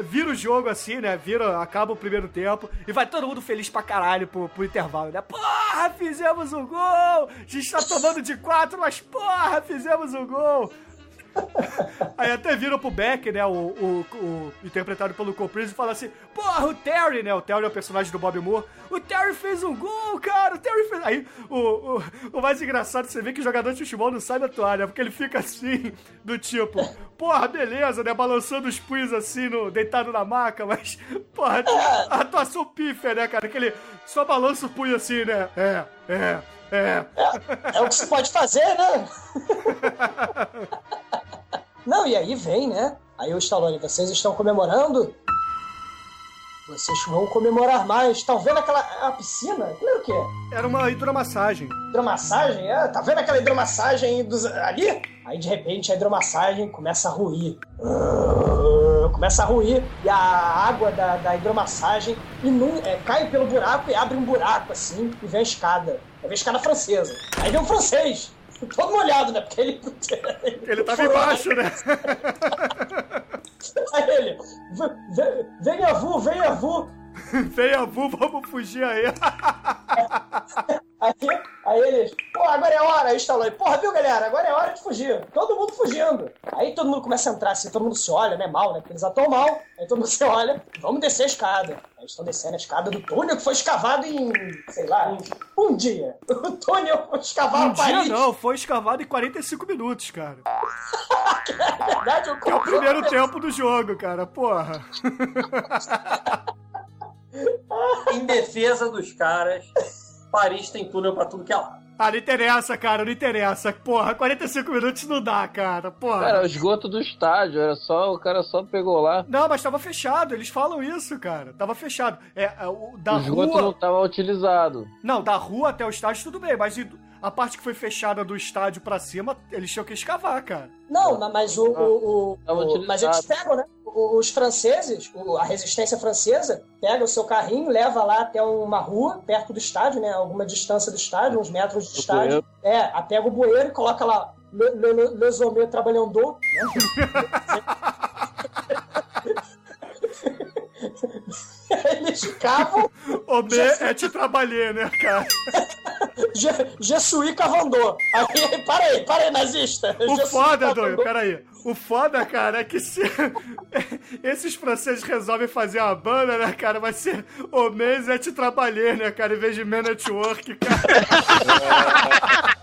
viram o jogo assim, né? Viram, acaba o primeiro tempo e vai todo mundo feliz pra caralho pro, pro intervalo, né? Porra, fizemos um gol! A gente tá tomando de quatro, mas porra, fizemos um gol! Aí até viram pro Beck, né, o, o, o interpretado pelo Cole Prince, e fala assim, porra, o Terry, né, o Terry é o personagem do Bob Moore, o Terry fez um gol, cara, o Terry fez... Aí, o, o, o mais engraçado, você vê que o jogador de futebol não sabe atuar, né, porque ele fica assim, do tipo, porra, beleza, né, balançando os punhos assim, no, deitado na maca, mas, porra, a atuação pífia, né, cara, que ele só balança o punho assim, né, é, é, é. É o que se pode fazer, né? Não, e aí vem, né? Aí o Stallone, vocês estão comemorando? Vocês vão comemorar mais. Estão vendo aquela a piscina? Aquilo era o quê? Era uma hidromassagem. Hidromassagem? É, tá vendo aquela hidromassagem dos, ali? Aí de repente a hidromassagem começa a ruir. Ah, Começa a ruir e a água da, da hidromassagem inun- é, cai pelo buraco e abre um buraco assim e vem a escada. Aí vem a escada francesa. Aí vem o francês. Todo molhado, né? Porque ele. Ele tava embaixo, né? Aí ele. "V- ve- Venha, vu, venha, vu. Venha, vu, vamos fugir aí. Aí, aí eles, pô, agora é hora, aí está lá, porra, viu, galera? Agora é hora de fugir. Todo mundo fugindo. Aí todo mundo começa a entrar assim, todo mundo se olha, né? Mal, né? Porque eles atuam mal. Aí todo mundo se olha, vamos descer a escada. Aí estão descendo a escada do túnel que foi escavado em, sei lá, um dia. O túnel foi escavado Um dia não, foi escavado em 45 minutos, cara. É verdade, eu Que é o primeiro tempo do jogo, cara, porra. Em defesa dos caras, Paris tem túnel pra tudo que é lá. Ah, não interessa, cara, não interessa. Porra, 45 minutos não dá, cara. Porra. Cara, o esgoto do estádio, era só, o cara só pegou lá. Não, mas tava fechado, eles falam isso, cara. Tava fechado. É, é, o, da o esgoto rua... não tava utilizado. Não, da rua até o estádio tudo bem, mas a parte que foi fechada do estádio pra cima, eles tinham que escavar, cara. Não, mas o. o, o, o mas eles pegam, né? Os franceses, a resistência francesa, pega o seu carrinho, leva lá até uma rua, perto do estádio, né? Alguma distância do estádio, uns metros do estádio. É, pega o bueiro e coloca lá Le, le, le, le Zomé trabalhando. Né? Eles cavam. Omê é te trabalhei, né, cara? Jesuí Cavandô. Aí, para aí, para aí, nazista. O foda, doido, peraí. O foda, cara, é que se esses franceses resolvem fazer uma banda, né, cara, vai ser Omês é te trabalhei, né, cara, em vez de Man Network, cara.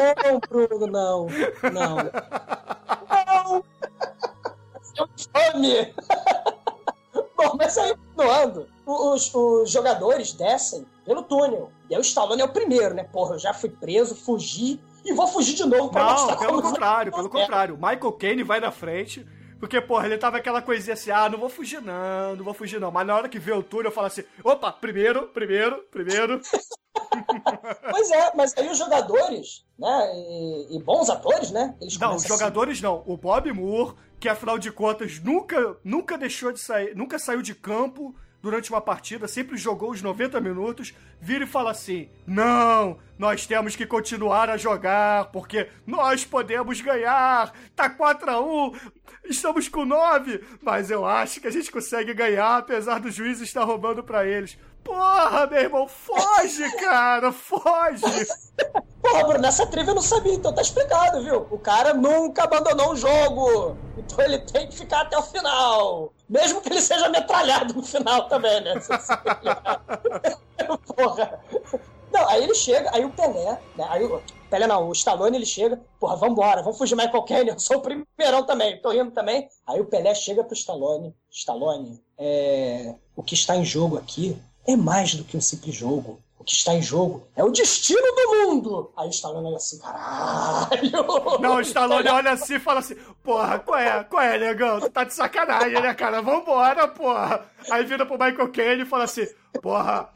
Não, Bruno, não. Não. Fome. Bom, mas aí, continuando, os, os jogadores descem pelo túnel. E aí o Stallone é o primeiro, né? Porra, eu já fui preso, fugi e vou fugir de novo pra Não, mostrar pelo como- contrário, pelo contrário. Michael Caine vai na frente, porque, porra, ele tava aquela coisinha assim, ah, não vou fugir não, não vou fugir não. Mas na hora que vê o túnel, eu falo assim, opa, primeiro, primeiro, primeiro. Pois é, mas aí os jogadores, né? E, e bons atores, né? Eles Não, os jogadores não. O Bob Moore, que afinal de contas nunca, nunca deixou de sair, nunca saiu de campo durante uma partida, sempre jogou os 90 minutos, vira e fala assim: Não, nós temos que continuar a jogar, porque nós podemos ganhar. Tá 4x1, estamos com 9, mas eu acho que a gente consegue ganhar, apesar do juiz estar roubando pra eles. Porra, meu irmão, foge, cara, foge! Porra, Bruno, nessa trivia eu não sabia, então tá explicado, viu? O cara nunca abandonou um jogo. Então ele tem que ficar até o final. Mesmo que ele seja metralhado no final também, né? Porra. Não, aí ele chega, aí o Pelé, né? Aí o Pelé não, o Stallone ele chega, porra, vambora, vamos fugir Michael Caine, eu sou o primeirão também, tô indo também. Aí o Pelé chega pro Stallone, Stallone, é... o que está em jogo aqui é mais do que um simples jogo. O que está em jogo é o destino do mundo. Aí o Stallone olha assim, caralho. Não, o Stallone olha assim e fala assim: Porra, qual é? Qual é, negão? Tu tá de sacanagem, né, cara? Vambora, porra. Aí vira pro Michael Caine e fala assim: Porra,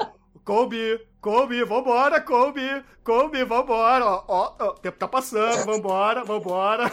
Kobe, Kobe, vambora, Kobe, Kobe, vambora. Ó, ó, ó, o tempo tá passando, vambora, vambora.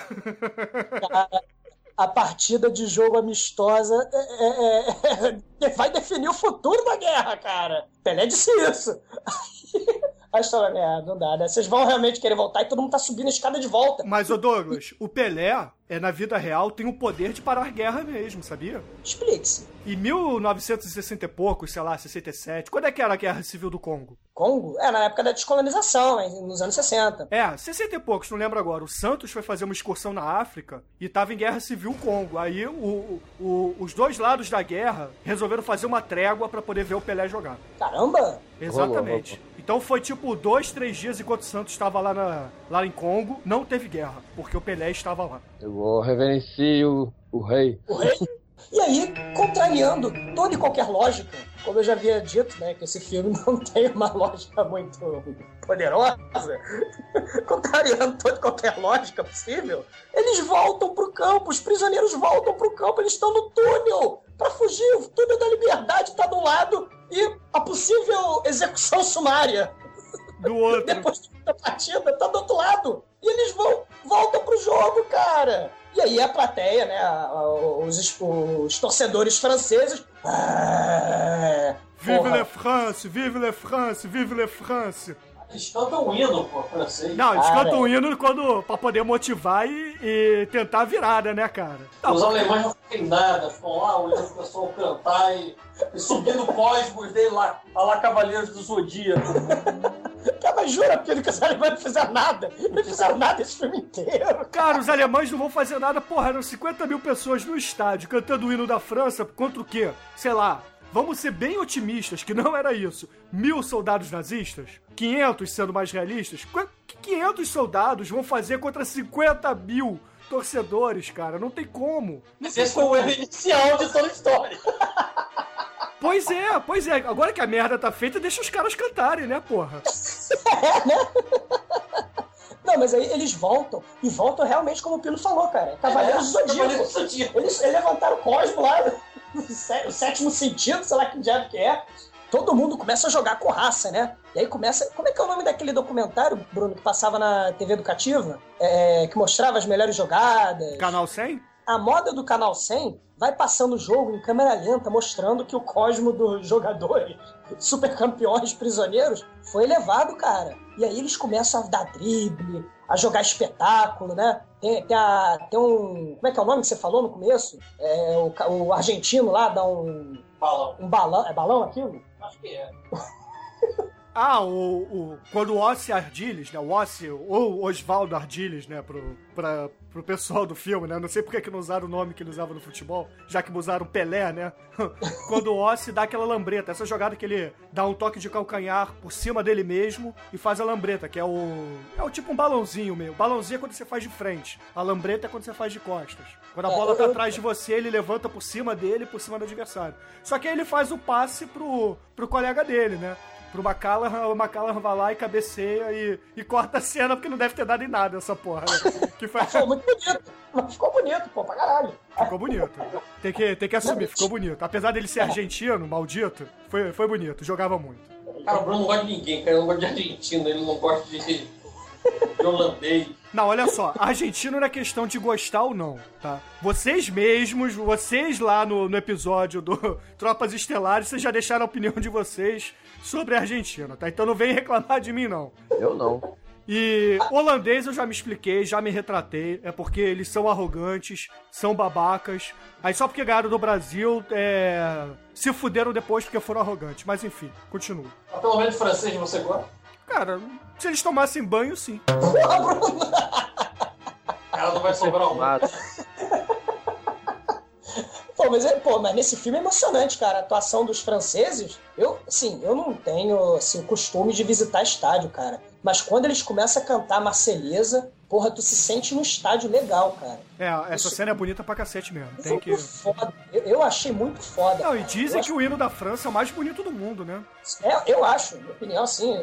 A partida de jogo amistosa é- é- é- vai definir o futuro da guerra, cara. Pelé disse isso. A história, é, não dá, né? Vocês vão realmente querer voltar e todo mundo tá subindo a escada de volta. Mas, ô Douglas, o Pelé, é, na vida real, tem o poder de parar guerra mesmo, sabia? Explique-se. Em 1960 e poucos, sei lá, 67, quando é que era a Guerra Civil do Congo? Congo? É, na época da descolonização, nos anos 60. É, 60 e poucos, não lembro agora. O Santos foi fazer uma excursão na África e tava em Guerra Civil Congo. Aí o, o- os dois lados da guerra resolveram fazer uma trégua pra poder ver o Pelé jogar. Caramba! Exatamente. Então foi tipo dois, três dias enquanto o Santos estava lá, na- lá em Congo, não teve guerra, porque o Pelé estava lá. Eu vou reverenciar o, rei. O rei. E aí, contrariando toda e qualquer lógica, como eu já havia dito, né, que esse filme não tem uma lógica muito poderosa, contrariando toda e qualquer lógica possível, eles voltam pro campo, os prisioneiros voltam pro campo, eles estão no túnel pra fugir, o túnel da liberdade tá do lado e a possível execução sumária do outro. Depois da partida, tá do outro lado. E eles vão, voltam pro jogo, cara. E aí a plateia, né, os, os torcedores franceses. Ah, Vive la France, vive la France, vive la France. Eles cantam um hino, pô, francês. Não, eles Cara, cantam o hino quando, pra poder motivar e, e tentar a virada, né, cara? Não, Os alemães não fazem nada, ficam lá olhando o pessoal cantar e, e subindo cosmos dele lá, a lá Cavaleiros do Zodíaco. Cara, mas jura, porque os alemães não fizeram nada. Não fizeram nada esse filme inteiro. Cara, os alemães não vão fazer nada, porra, eram 50 mil pessoas no estádio cantando o hino da França contra o quê? Sei lá, vamos ser bem otimistas, que não era isso. Mil soldados nazistas? 500 sendo mais realistas? Qu- Que 500 soldados vão fazer contra 50 mil torcedores, cara? Não tem como. Não tem Esse foi o como. erro inicial de toda a história. Pois é, pois é. Agora que a merda tá feita, deixa os caras cantarem, né, porra? Não, mas aí eles voltam, e voltam realmente como o Pino falou, cara. Cavaleiros. Cavaleiros do Zodíaco. Eles, eles levantaram o cosmo lá, o sé- o sétimo sentido, sei lá que diabo que é. Todo mundo começa a jogar com raça, né? E aí começa. Como é que é o nome daquele documentário, Bruno, que passava na TV educativa? É, que mostrava as melhores jogadas. Canal 100? A moda do Canal 100 vai passando o jogo em câmera lenta, mostrando que o cosmo dos jogadores, super campeões prisioneiros, foi elevado, cara. E aí eles começam a dar drible, a jogar espetáculo, né? Tem, tem, a- tem um. Como é que é o nome que você falou no começo? É, o, o argentino lá dá um. Balão. Um balão. É balão aquilo? Acho que é. Ah, o, o- quando o Ossi Ardiles, né? O Ossi, ou Osvaldo Ardiles, né? Pro, pra, pro pessoal do filme, né? Não sei por que não usaram o nome que ele usava no futebol, já que usaram Pelé, né? quando o Ossi dá aquela lambreta, essa jogada que ele dá um toque de calcanhar por cima dele mesmo e faz a lambreta, que é o. É o tipo um balãozinho meio. Balãozinho é quando você faz de frente. A lambreta é quando você faz de costas. Quando a É, bola tá atrás de você, ele levanta por cima dele, por cima do adversário. Só que aí ele faz o passe pro, pro colega dele, né? Pro McCallaghan, o McCallaghan vai lá e cabeceia e, e corta a cena, porque não deve ter dado em nada essa porra, né? Que foi, Ficou muito bonito. Mas ficou bonito, pô, pra caralho. ficou bonito. Tem que, tem que assumir, ficou bonito. Apesar dele ser argentino, maldito, foi, foi bonito, jogava muito. Cara, o Bruno não gosta de ninguém, cara. Ele não gosta de argentino, ele não gosta de, de holandês. Não, olha só, argentino não é questão de gostar ou não, tá? Vocês mesmos, vocês lá no, no episódio do Tropas Estelares, vocês já deixaram a opinião de vocês sobre a Argentina, tá? Então não vem reclamar de mim, não. Eu não. E holandês eu já me expliquei, já me retratei. É porque eles são arrogantes, são babacas. Aí só porque ganharam do Brasil, é... se fuderam depois porque foram arrogantes. Mas enfim, continuo. Mas pelo menos francês você gosta? Cara, se eles tomassem banho, sim. Cara, não vai sobrar um. Pô, mas, é, pô, mas nesse filme é emocionante, cara. A atuação dos franceses, eu, assim, eu não tenho assim, o costume de visitar estádio, cara. Mas quando eles começam a cantar Marselhesa, porra, tu se sente num estádio legal, cara. É, essa cena é bonita pra cacete mesmo. Tem que. Foda. Eu, eu achei muito foda. Não, e cara. dizem Eu que o hino da França é o mais bonito do mundo, né? É, eu acho, minha opinião, assim,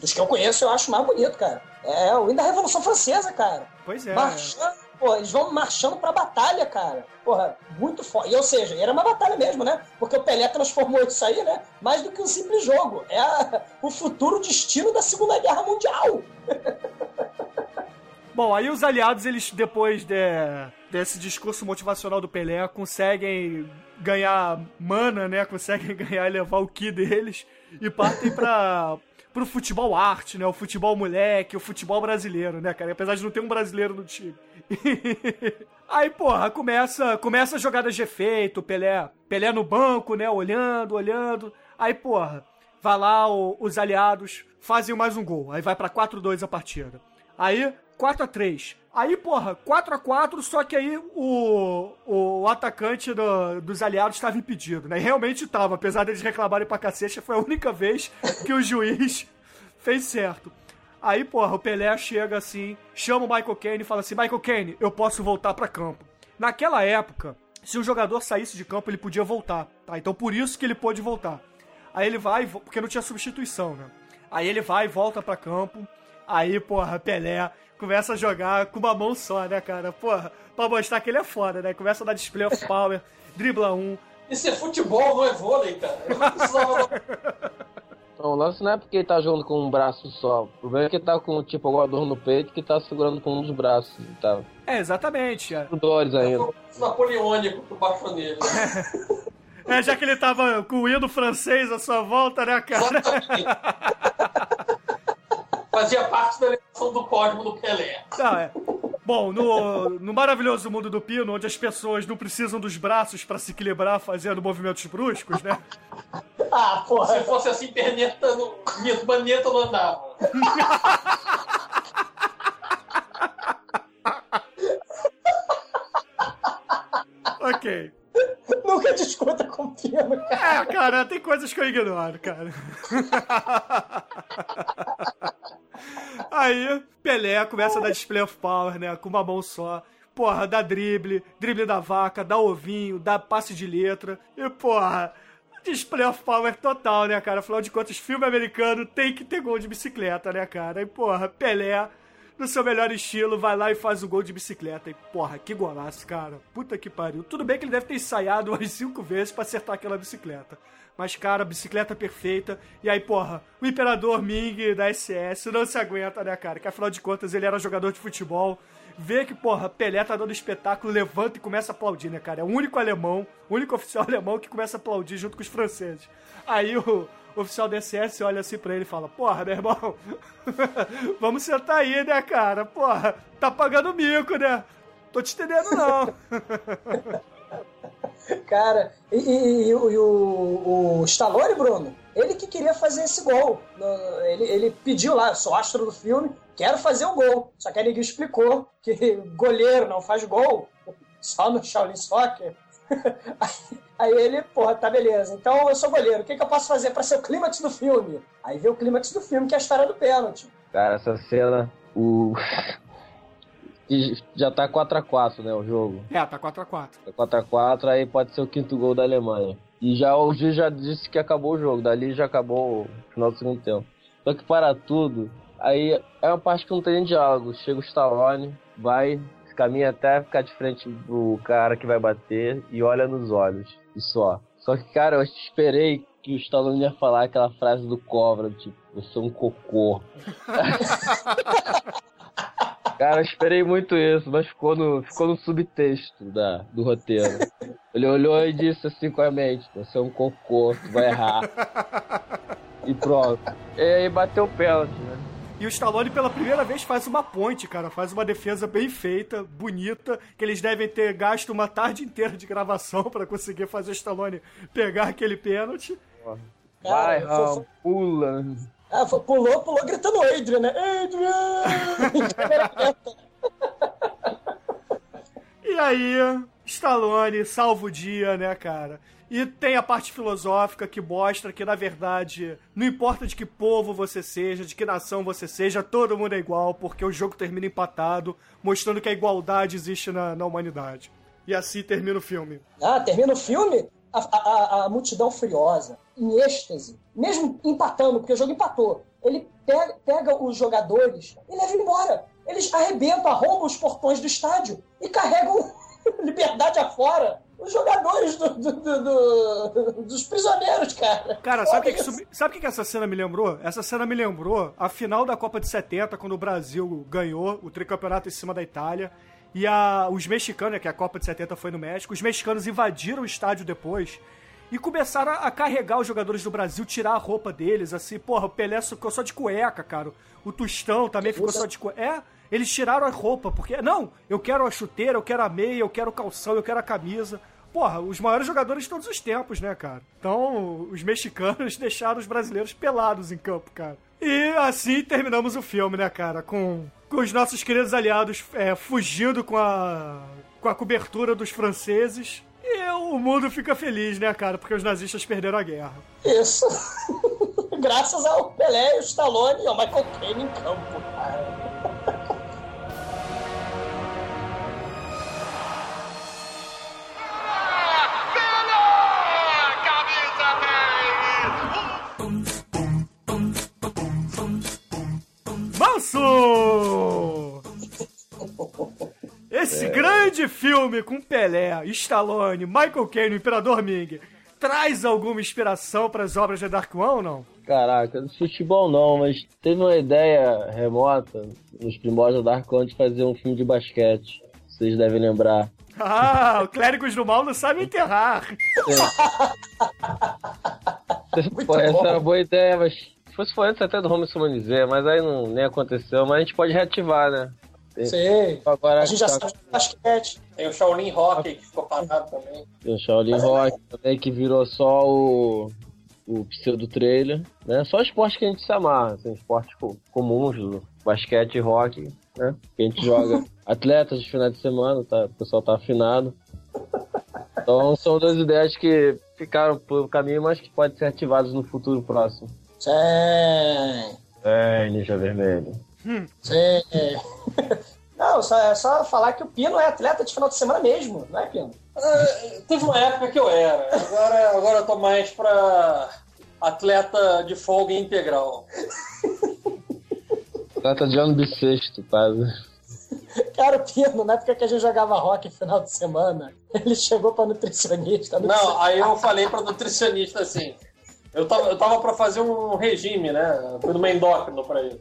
dos que eu conheço, eu acho mais bonito, cara. É o hino da Revolução Francesa, cara. Pois é. Marchando, pô, eles vão marchando pra batalha, cara. Porra, muito foda. E, ou seja, era uma batalha mesmo, né? Porque o Pelé transformou isso aí, né? Mais do que um simples jogo. É a- o futuro destino da Segunda Guerra Mundial. Bom, aí os aliados, eles, depois de- desse discurso motivacional do Pelé, conseguem ganhar mana, né? Conseguem ganhar e levar o ki deles e partem pra, pro futebol arte, né? O futebol moleque, o futebol brasileiro, né, cara? Apesar de não ter um brasileiro no time. Aí, porra, começa, começa a jogada de efeito, Pelé, Pelé no banco, né? Olhando, olhando. Aí, porra, vai lá o- os aliados, fazem mais um gol. Aí vai pra 4-2 a partida. Aí, 4x3. Aí, porra, 4x4, só que aí o, o atacante do- dos aliados estava impedido, né? E realmente estava, apesar deles reclamarem pra cacete, foi a única vez que o juiz fez certo. Aí, porra, o Pelé chega assim, chama o Michael Caine e fala assim: Michael Caine, eu posso voltar pra campo. Naquela época, se o jogador saísse de campo, ele podia voltar, tá? Então por isso que ele pôde voltar. Aí ele vai, porque não tinha substituição, né? Aí ele vai e volta pra campo. Aí, porra, Pelé começa a jogar com uma mão só, né, cara? Porra, pra mostrar que ele é foda, né? Começa a dar display of power, dribla um. Isso é futebol, não é vôlei, cara. Eu não precisava. Então, o lance não é porque ele tá jogando com um braço só. O problema é que ele tá com, tipo, alguma dor no peito que tá segurando com um dos braços e tal. É, exatamente. É. Dores ainda. Esse napoleônico baixou nele. É, já que ele tava com o hino francês à sua volta, né, cara? Fazia parte da eleição do código do Pelé. Não, é. Bom, no, no maravilhoso mundo do Pino, onde as pessoas não precisam dos braços pra se equilibrar fazendo movimentos bruscos, né? Ah, porra. Se fosse assim, perneta no... maneta não andava. Ok. Nunca discuta com Pino, cara. É, cara, tem coisas que eu ignoro, cara. Aí, Pelé começa a dar display of power, né? Com uma mão só. Porra, dá drible, drible da vaca, dá ovinho, dá passe de letra. E, porra, display of power total, né, cara? Afinal de contas, filme americano tem que ter gol de bicicleta, né, cara? E, porra, Pelé, no seu melhor estilo, vai lá e faz o gol de bicicleta. E, porra, que golaço, cara. Puta que pariu. Tudo bem que ele deve ter ensaiado umas cinco vezes pra acertar aquela bicicleta. Mas, cara, bicicleta perfeita. E aí, porra, o Imperador Ming da SS não se aguenta, né, cara? Que afinal de contas ele era jogador de futebol. Vê que, porra, Pelé tá dando espetáculo, levanta e começa a aplaudir, né, cara? É o único alemão, o único oficial alemão que começa a aplaudir junto com os franceses. Aí o, o oficial SS olha assim pra ele e fala: Porra, meu irmão, vamos sentar aí, né, cara? Porra, tá pagando mico, né? Tô te entendendo, não. Cara, e, e- e o- e o, o Stallone, Bruno, ele que queria fazer esse gol. Ele, ele pediu lá, sou astro do filme, quero fazer o gol. Só que aí ninguém explicou que goleiro não faz gol, só no Shaolin Soccer. Aí, aí ele, porra, tá beleza. Então eu sou goleiro, o que, que eu posso fazer pra ser o clímax do filme? Aí vê o clímax do filme, que é a história do pênalti. Cara, essa cena, o. E Já tá 4x4, né, o jogo. É, tá 4x4. Tá 4x4, aí pode ser o quinto gol da Alemanha. E já o juiz já disse que acabou o jogo, dali já acabou o final do segundo tempo. Só que para tudo, aí é uma parte que não tem diálogo. Chega o Stallone, vai, caminha até ficar de frente do cara que vai bater e olha nos olhos. E só. Só que, cara, eu esperei que o Stallone ia falar aquela frase do Cobra, tipo, eu sou um cocô. Cara, eu esperei muito isso, mas ficou no, ficou no subtexto da, do roteiro. Ele olhou e disse assim com a mente: Você é um cocô, tu vai errar. E pronto. E aí bateu o pênalti, né? E o Stallone pela primeira vez faz uma ponte, cara. Faz uma defesa bem feita, bonita, que eles devem ter gasto uma tarde inteira de gravação pra conseguir fazer o Stallone pegar aquele pênalti. Vai, foi- pula. Ah, foi- pulou, pulou gritando Adrian, né? Adrian! E aí, Stallone salva o dia, né, cara? E tem a parte filosófica que mostra que, na verdade, não importa de que povo você seja, de que nação você seja, todo mundo é igual, porque o jogo termina empatado, mostrando que a igualdade existe na, na humanidade. E assim termina o filme. Ah, termina o filme, a, a- a- multidão furiosa, em êxtase, mesmo empatando, porque o jogo empatou. Ele pega, pega os jogadores e leva embora. Eles arrebentam, arrombam os portões do estádio e carregam liberdade afora os jogadores do- do- do- do- dos prisioneiros, cara. Cara, sabe o que, que, sabe que essa cena me lembrou? Essa cena me lembrou a final da Copa de 70, quando o Brasil ganhou o tricampeonato em cima da Itália. E a, os mexicanos, que a Copa de 70 foi no México, os mexicanos invadiram o estádio depois e começaram a, a carregar os jogadores do Brasil, tirar a roupa deles, assim, porra, o Pelé ficou só de cueca, cara. O Tostão também ficou só de cueca. É, eles tiraram a roupa, porque, não, eu quero a chuteira, eu quero a meia, eu quero o calção, eu quero a camisa. Porra, os maiores jogadores de todos os tempos, né, cara? Então, os mexicanos deixaram os brasileiros pelados em campo, cara. E assim terminamos o filme, né, cara? Com, com os nossos queridos aliados é, fugindo com a, com a cobertura dos franceses. E o mundo fica feliz, né, cara? Porque os nazistas perderam a guerra. Isso. Graças ao Pelé, o Stallone e ao Michael Caine em campo, cara. Grande filme com Pelé, Stallone, Michael Caine, o Imperador Ming, traz alguma inspiração para as obras de Dark One ou não? Caraca, de futebol não, mas teve uma ideia remota nos primórdios da Dark One de fazer um filme de basquete. Vocês devem lembrar. Ah, o Clérigos do Mal não sabe enterrar. Pô, essa era uma boa ideia, mas se fosse foi antes até do Home Sumanizé, mas aí não, nem aconteceu. Mas a gente pode reativar, né? Tem- Sei. Agora A gente já tá- sabe de basquete. Tem o Shaolin Rock que ficou parado também. Tem o Shaolin Rock também, que virou só o, o pseudo trailer, né? Só esporte que a gente se amarra, assim, esportes co- comuns, do basquete e rock, né? Que a gente joga atletas de final de semana, tá? o pessoal tá afinado. Então são duas ideias que ficaram pelo caminho, mas que podem ser ativadas no futuro próximo. Sim. É, Ninja Vermelho. Sim. Não, só, é só falar que o Pino é atleta de final de semana mesmo, não é, Pino? É, teve uma época que eu era. Agora, agora eu tô mais pra atleta de folga integral. Atleta de ano bissexto, quase. Cara, o Pino, na época que a gente jogava rock final de semana, ele chegou pra nutricionista. Não, aí eu falei pra nutricionista assim. Eu tava, eu tava pra fazer um regime, né? Fui numa endócrino pra ele.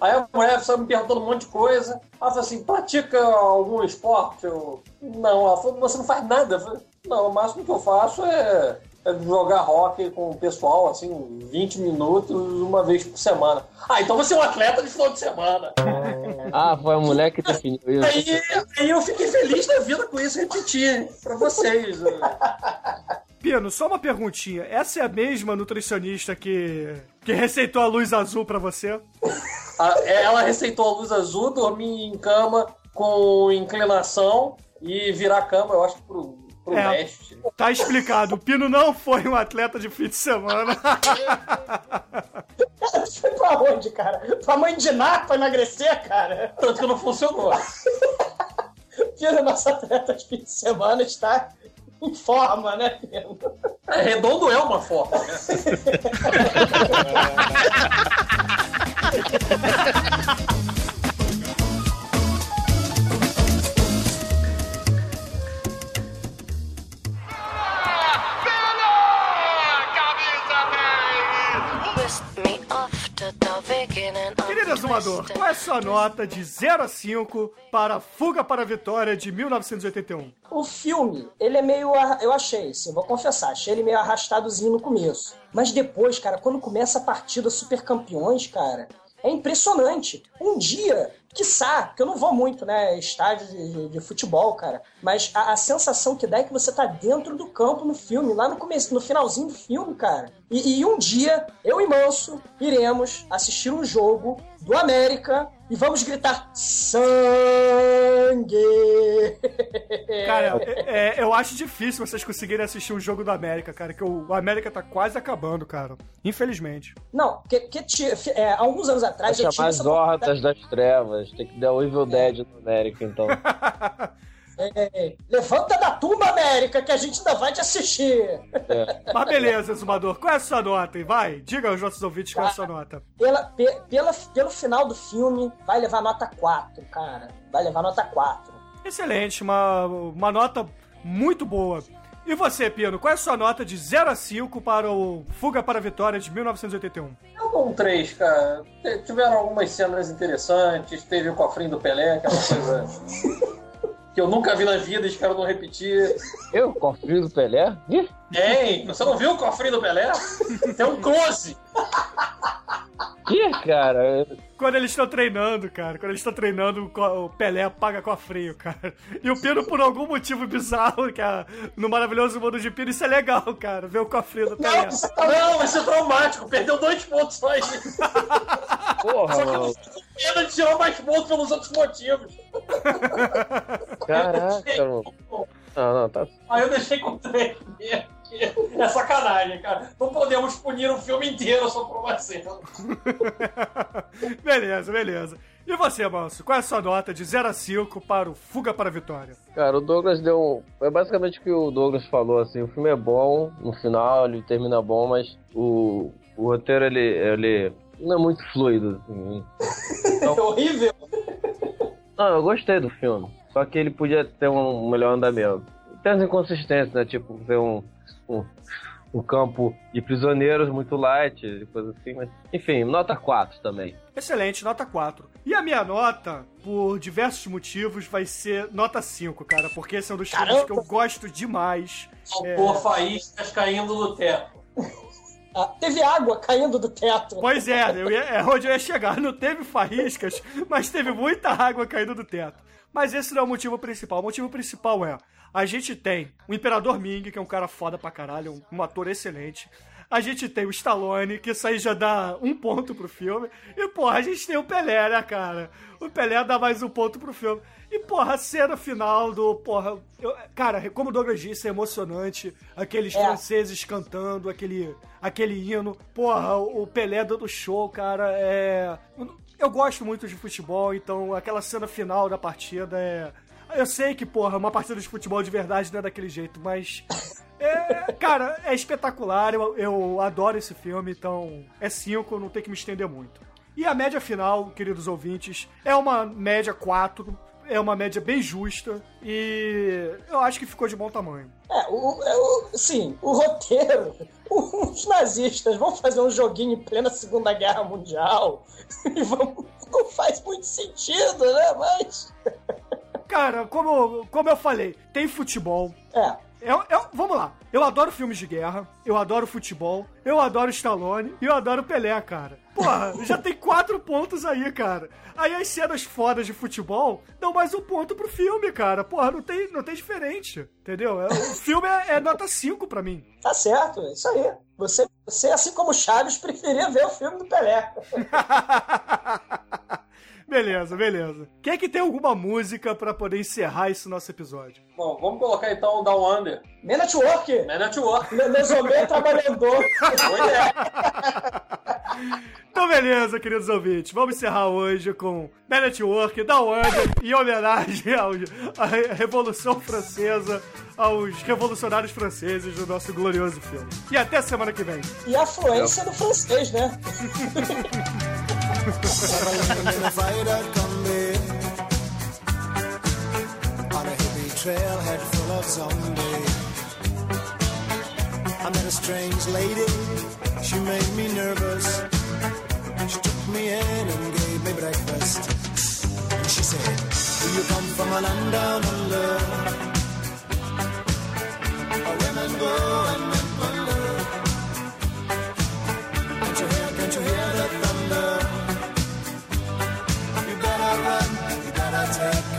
Aí a mulher só me perguntando um monte de coisa. Ela falou assim: pratica algum esporte? Eu, não. Ela falou: você não faz nada. Eu falei, não, o máximo que eu faço é jogar rock com o pessoal, assim, 20 minutos, uma vez por semana. Ah, então você é um atleta de final de semana. Ah, foi a mulher que definiu isso. Aí, aí eu fiquei feliz da vida com isso, repetir pra vocês. Pino, só uma perguntinha. Essa é a mesma nutricionista que, que receitou a luz azul pra você? Ela receitou a luz azul, dormir em cama com inclinação e virar a cama, eu acho, pro, pro É. leste. Tá explicado. O Pino não foi um atleta de fim de semana. Você foi pra onde, cara? Pra mãe de Ná pra emagrecer, cara? Tanto que não funcionou. Pino, nosso atleta de fim de semana está em forma, né, Pino? É, redondo é uma forma, né? Querido exumador, qual é a sua nota de 0 a 5 para Fuga para a Vitória de 1981? O filme, ele é meio. Eu achei, sim, vou confessar, achei ele meio arrastadozinho no começo. Mas depois, cara, quando começa a partida Super Campeões, cara, é impressionante. Um dia, quiçá, que eu não vou muito, né, estádio de, de- futebol, cara, mas a, a sensação que dá é que você tá dentro do campo no filme, lá no começo, no finalzinho do filme, cara. E, e um dia, eu e Manso iremos assistir um jogo do América e vamos gritar sangue! Cara, é- é, eu acho difícil vocês conseguirem assistir um jogo do América, cara, que o, o América tá quase acabando, cara. Infelizmente. Não, que, que é, há alguns anos atrás chamar essa as hortas das trevas. Tem que dar o Evil Dead no América, então. É, levanta da tumba, América, que a gente ainda vai te assistir. Mas beleza, exumador, qual é a sua nota? Vai, diga aos nossos ouvintes qual é a sua nota. Pela, pe- pela, pelo final do filme, vai levar nota 4, cara. Vai levar nota 4. Excelente, uma, uma nota muito boa. E você, Pino, qual é a sua nota de 0 a 5 para o Fuga para a Vitória de 1981? Eu dou um 3, cara. T- Tiveram algumas cenas interessantes, teve o cofrinho do Pelé, aquela coisa que eu nunca vi na vida e espero não repetir. Eu, cofrinho do Pelé? Ih, Tem! Você não viu o cofrinho do Pelé? Tem um close! que, cara? Quando eles estão treinando, cara, quando eles estão treinando, o Pelé paga cofrinho, cara. E o Pino, por algum motivo bizarro, que é no maravilhoso mundo de Pino, isso é legal, cara, ver o cofrinho do Pelé. Não, isso é traumático. Perdeu dois pontos só aí. Porra, Só que eu não mano. fico com pena de tirar mais pontos pelos outros motivos. Caraca, mano. Não, não, tá. Aí eu deixei com três mesmo. É sacanagem, cara. Não podemos punir o filme inteiro só por uma cena. beleza, beleza. E você, Manso, qual é a sua nota de 0 a 5 para o Fuga para a Vitória? Cara, o Douglas deu. É basicamente o que o Douglas falou, assim, o filme é bom, no final ele termina bom, mas o, o roteiro ele, ele não é muito fluido, assim. É horrível. Não, eu gostei do filme. Só que ele podia ter um melhor andamento. Tem as inconsistências, né? Tipo, ter um, um, um campo de prisioneiros muito light, e coisa assim, mas. Enfim, nota 4 também. Excelente, nota 4. E a minha nota, por diversos motivos, vai ser nota 5, cara, porque esse é um dos filmes Caramba! que eu gosto demais. É, Por faíscas caindo do teto. Ah, teve água caindo do teto. Pois é, eu ia, é onde eu ia chegar. Não teve faíscas, mas teve muita água caindo do teto. Mas esse não é o motivo principal. O motivo principal é: a gente tem o Imperador Ming, que é um cara foda pra caralho, um, um ator excelente. A gente tem o Stallone, que isso aí já dá um ponto pro filme. E, porra, a gente tem o Pelé, né, cara? O Pelé dá mais um ponto pro filme. E, porra, a cena final do. Porra, eu- cara, como o Douglas disse, é emocionante. Aqueles É. franceses cantando, aquele, aquele hino. Porra, o Pelé dando show, cara, é. eu gosto muito de futebol, então aquela cena final da partida é. Eu sei que, porra, uma partida de futebol de verdade não é daquele jeito, mas. É, cara, é espetacular, eu, eu adoro esse filme, então é 5, não tem que me estender muito. E a média final, queridos ouvintes, é uma média 4, é uma média bem justa e eu acho que ficou de bom tamanho. É, o, é, o, sim, o roteiro. Os nazistas vão fazer um joguinho em plena Segunda Guerra Mundial e vão, não faz muito sentido, né? Mas. Cara, como, como eu falei, tem futebol. É. Eu, eu, vamos lá. Eu adoro filmes de guerra, eu adoro futebol, eu adoro Stallone e eu adoro Pelé, cara. Porra, já tem quatro pontos aí, cara. Aí as cenas fodas de futebol dão mais um ponto pro filme, cara. Porra, não tem, não tem diferente, entendeu? É, o filme é, é nota 5 pra mim. Tá certo, é isso aí. Você, você, assim como Chaves, preferia ver o filme do Pelé. Beleza, beleza. Quem é que tem alguma música pra poder encerrar esse nosso episódio? Bom, vamos colocar então o Down Under. Man Network! Man Network. Mesomê trabalhador. É. Então, beleza, queridos ouvintes. Vamos encerrar hoje com Man Network, Down Under, em homenagem ao, à Revolução Francesa, aos revolucionários franceses do nosso glorioso filme. E até semana que vem. E a fluência do francês, né? on a trailhead full of zombies. I met a strange lady, she made me nervous. She took me in and gave me breakfast. And she said, Do you come from a land down under? Women go and men take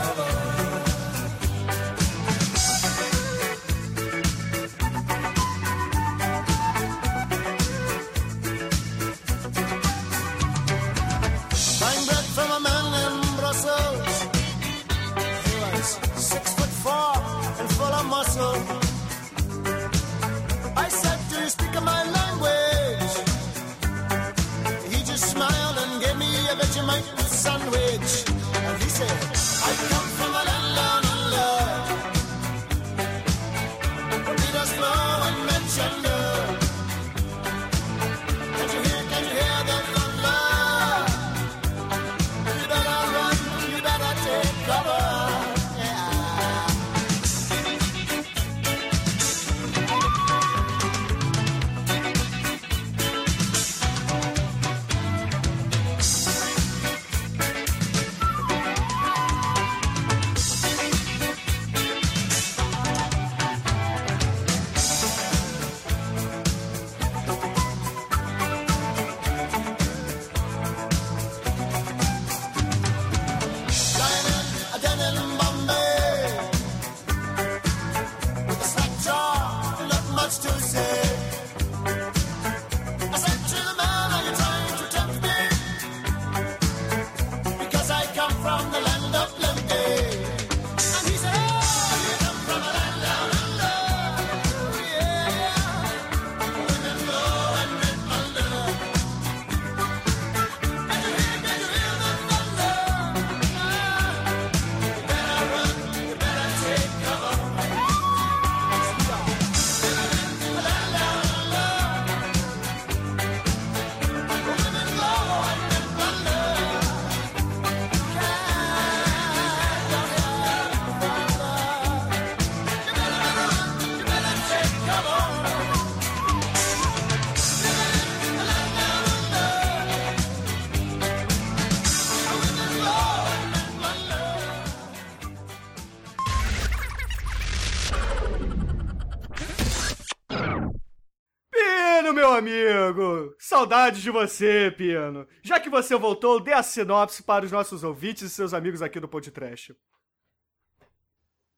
Saudades de você, Pino. Já que você voltou, dê a sinopse para os nossos ouvintes e seus amigos aqui do Podcast.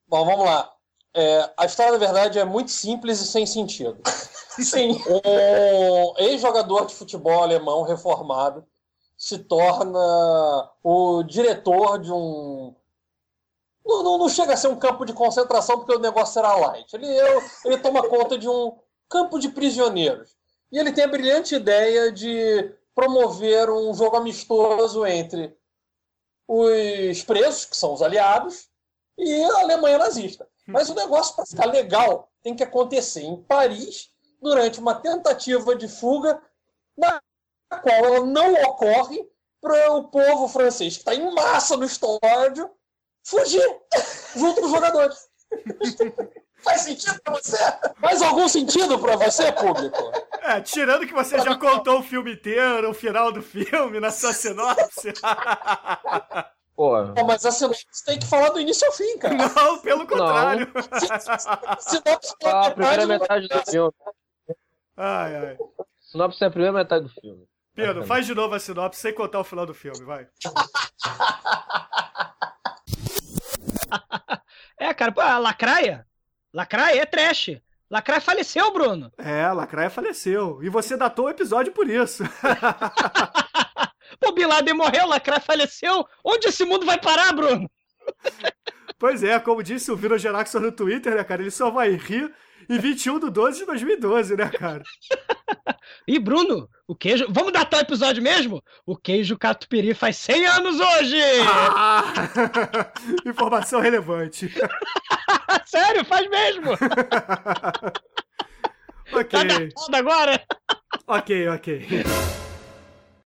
Bom, vamos lá. É, a história, na verdade, é muito simples e sem sentido. Sim. Um ex-jogador de futebol alemão reformado se torna o diretor de um. Não, não, não chega a ser um campo de concentração porque o negócio era light. Ele, ele toma conta de um campo de prisioneiros. E ele tem a brilhante ideia de promoveram um jogo amistoso entre os presos, que são os aliados, e a Alemanha nazista. Mas o negócio, para ficar legal, tem que acontecer em Paris, durante uma tentativa de fuga, na qual ela não ocorre para o povo francês, que está em massa no estádio, fugir junto com os jogadores. Faz sentido pra você? Faz algum sentido pra você, público? É, tirando que você já contou o filme inteiro, o final do filme, na sua sinopse. Pô, Não, mas a sinopse tem que falar do início ao fim, cara. Não, pelo contrário. Sinopse ah, a primeira não- metade do filme. Ai, ai. Sinopse é a primeira metade do filme. Pedro, faz de novo a sinopse sem contar o final do filme, vai. É, cara, pô, a Lacraia. Lacraia é trash. Lacraia faleceu, Bruno. É, Lacraia faleceu. E você datou o episódio por isso. Pô, Bin Laden morreu, Lacraia faleceu. Onde esse mundo vai parar, Bruno? Pois é, como disse o Viro Geraxon no Twitter, né, cara? Ele só vai rir em 21 de 12 de 2012, né, cara? Ih, Bruno, o queijo. Vamos datar o episódio mesmo? O queijo catupiry faz 100 anos hoje! Ah! Informação relevante. Sério, faz mesmo! ok. Tá agora? Ok, ok.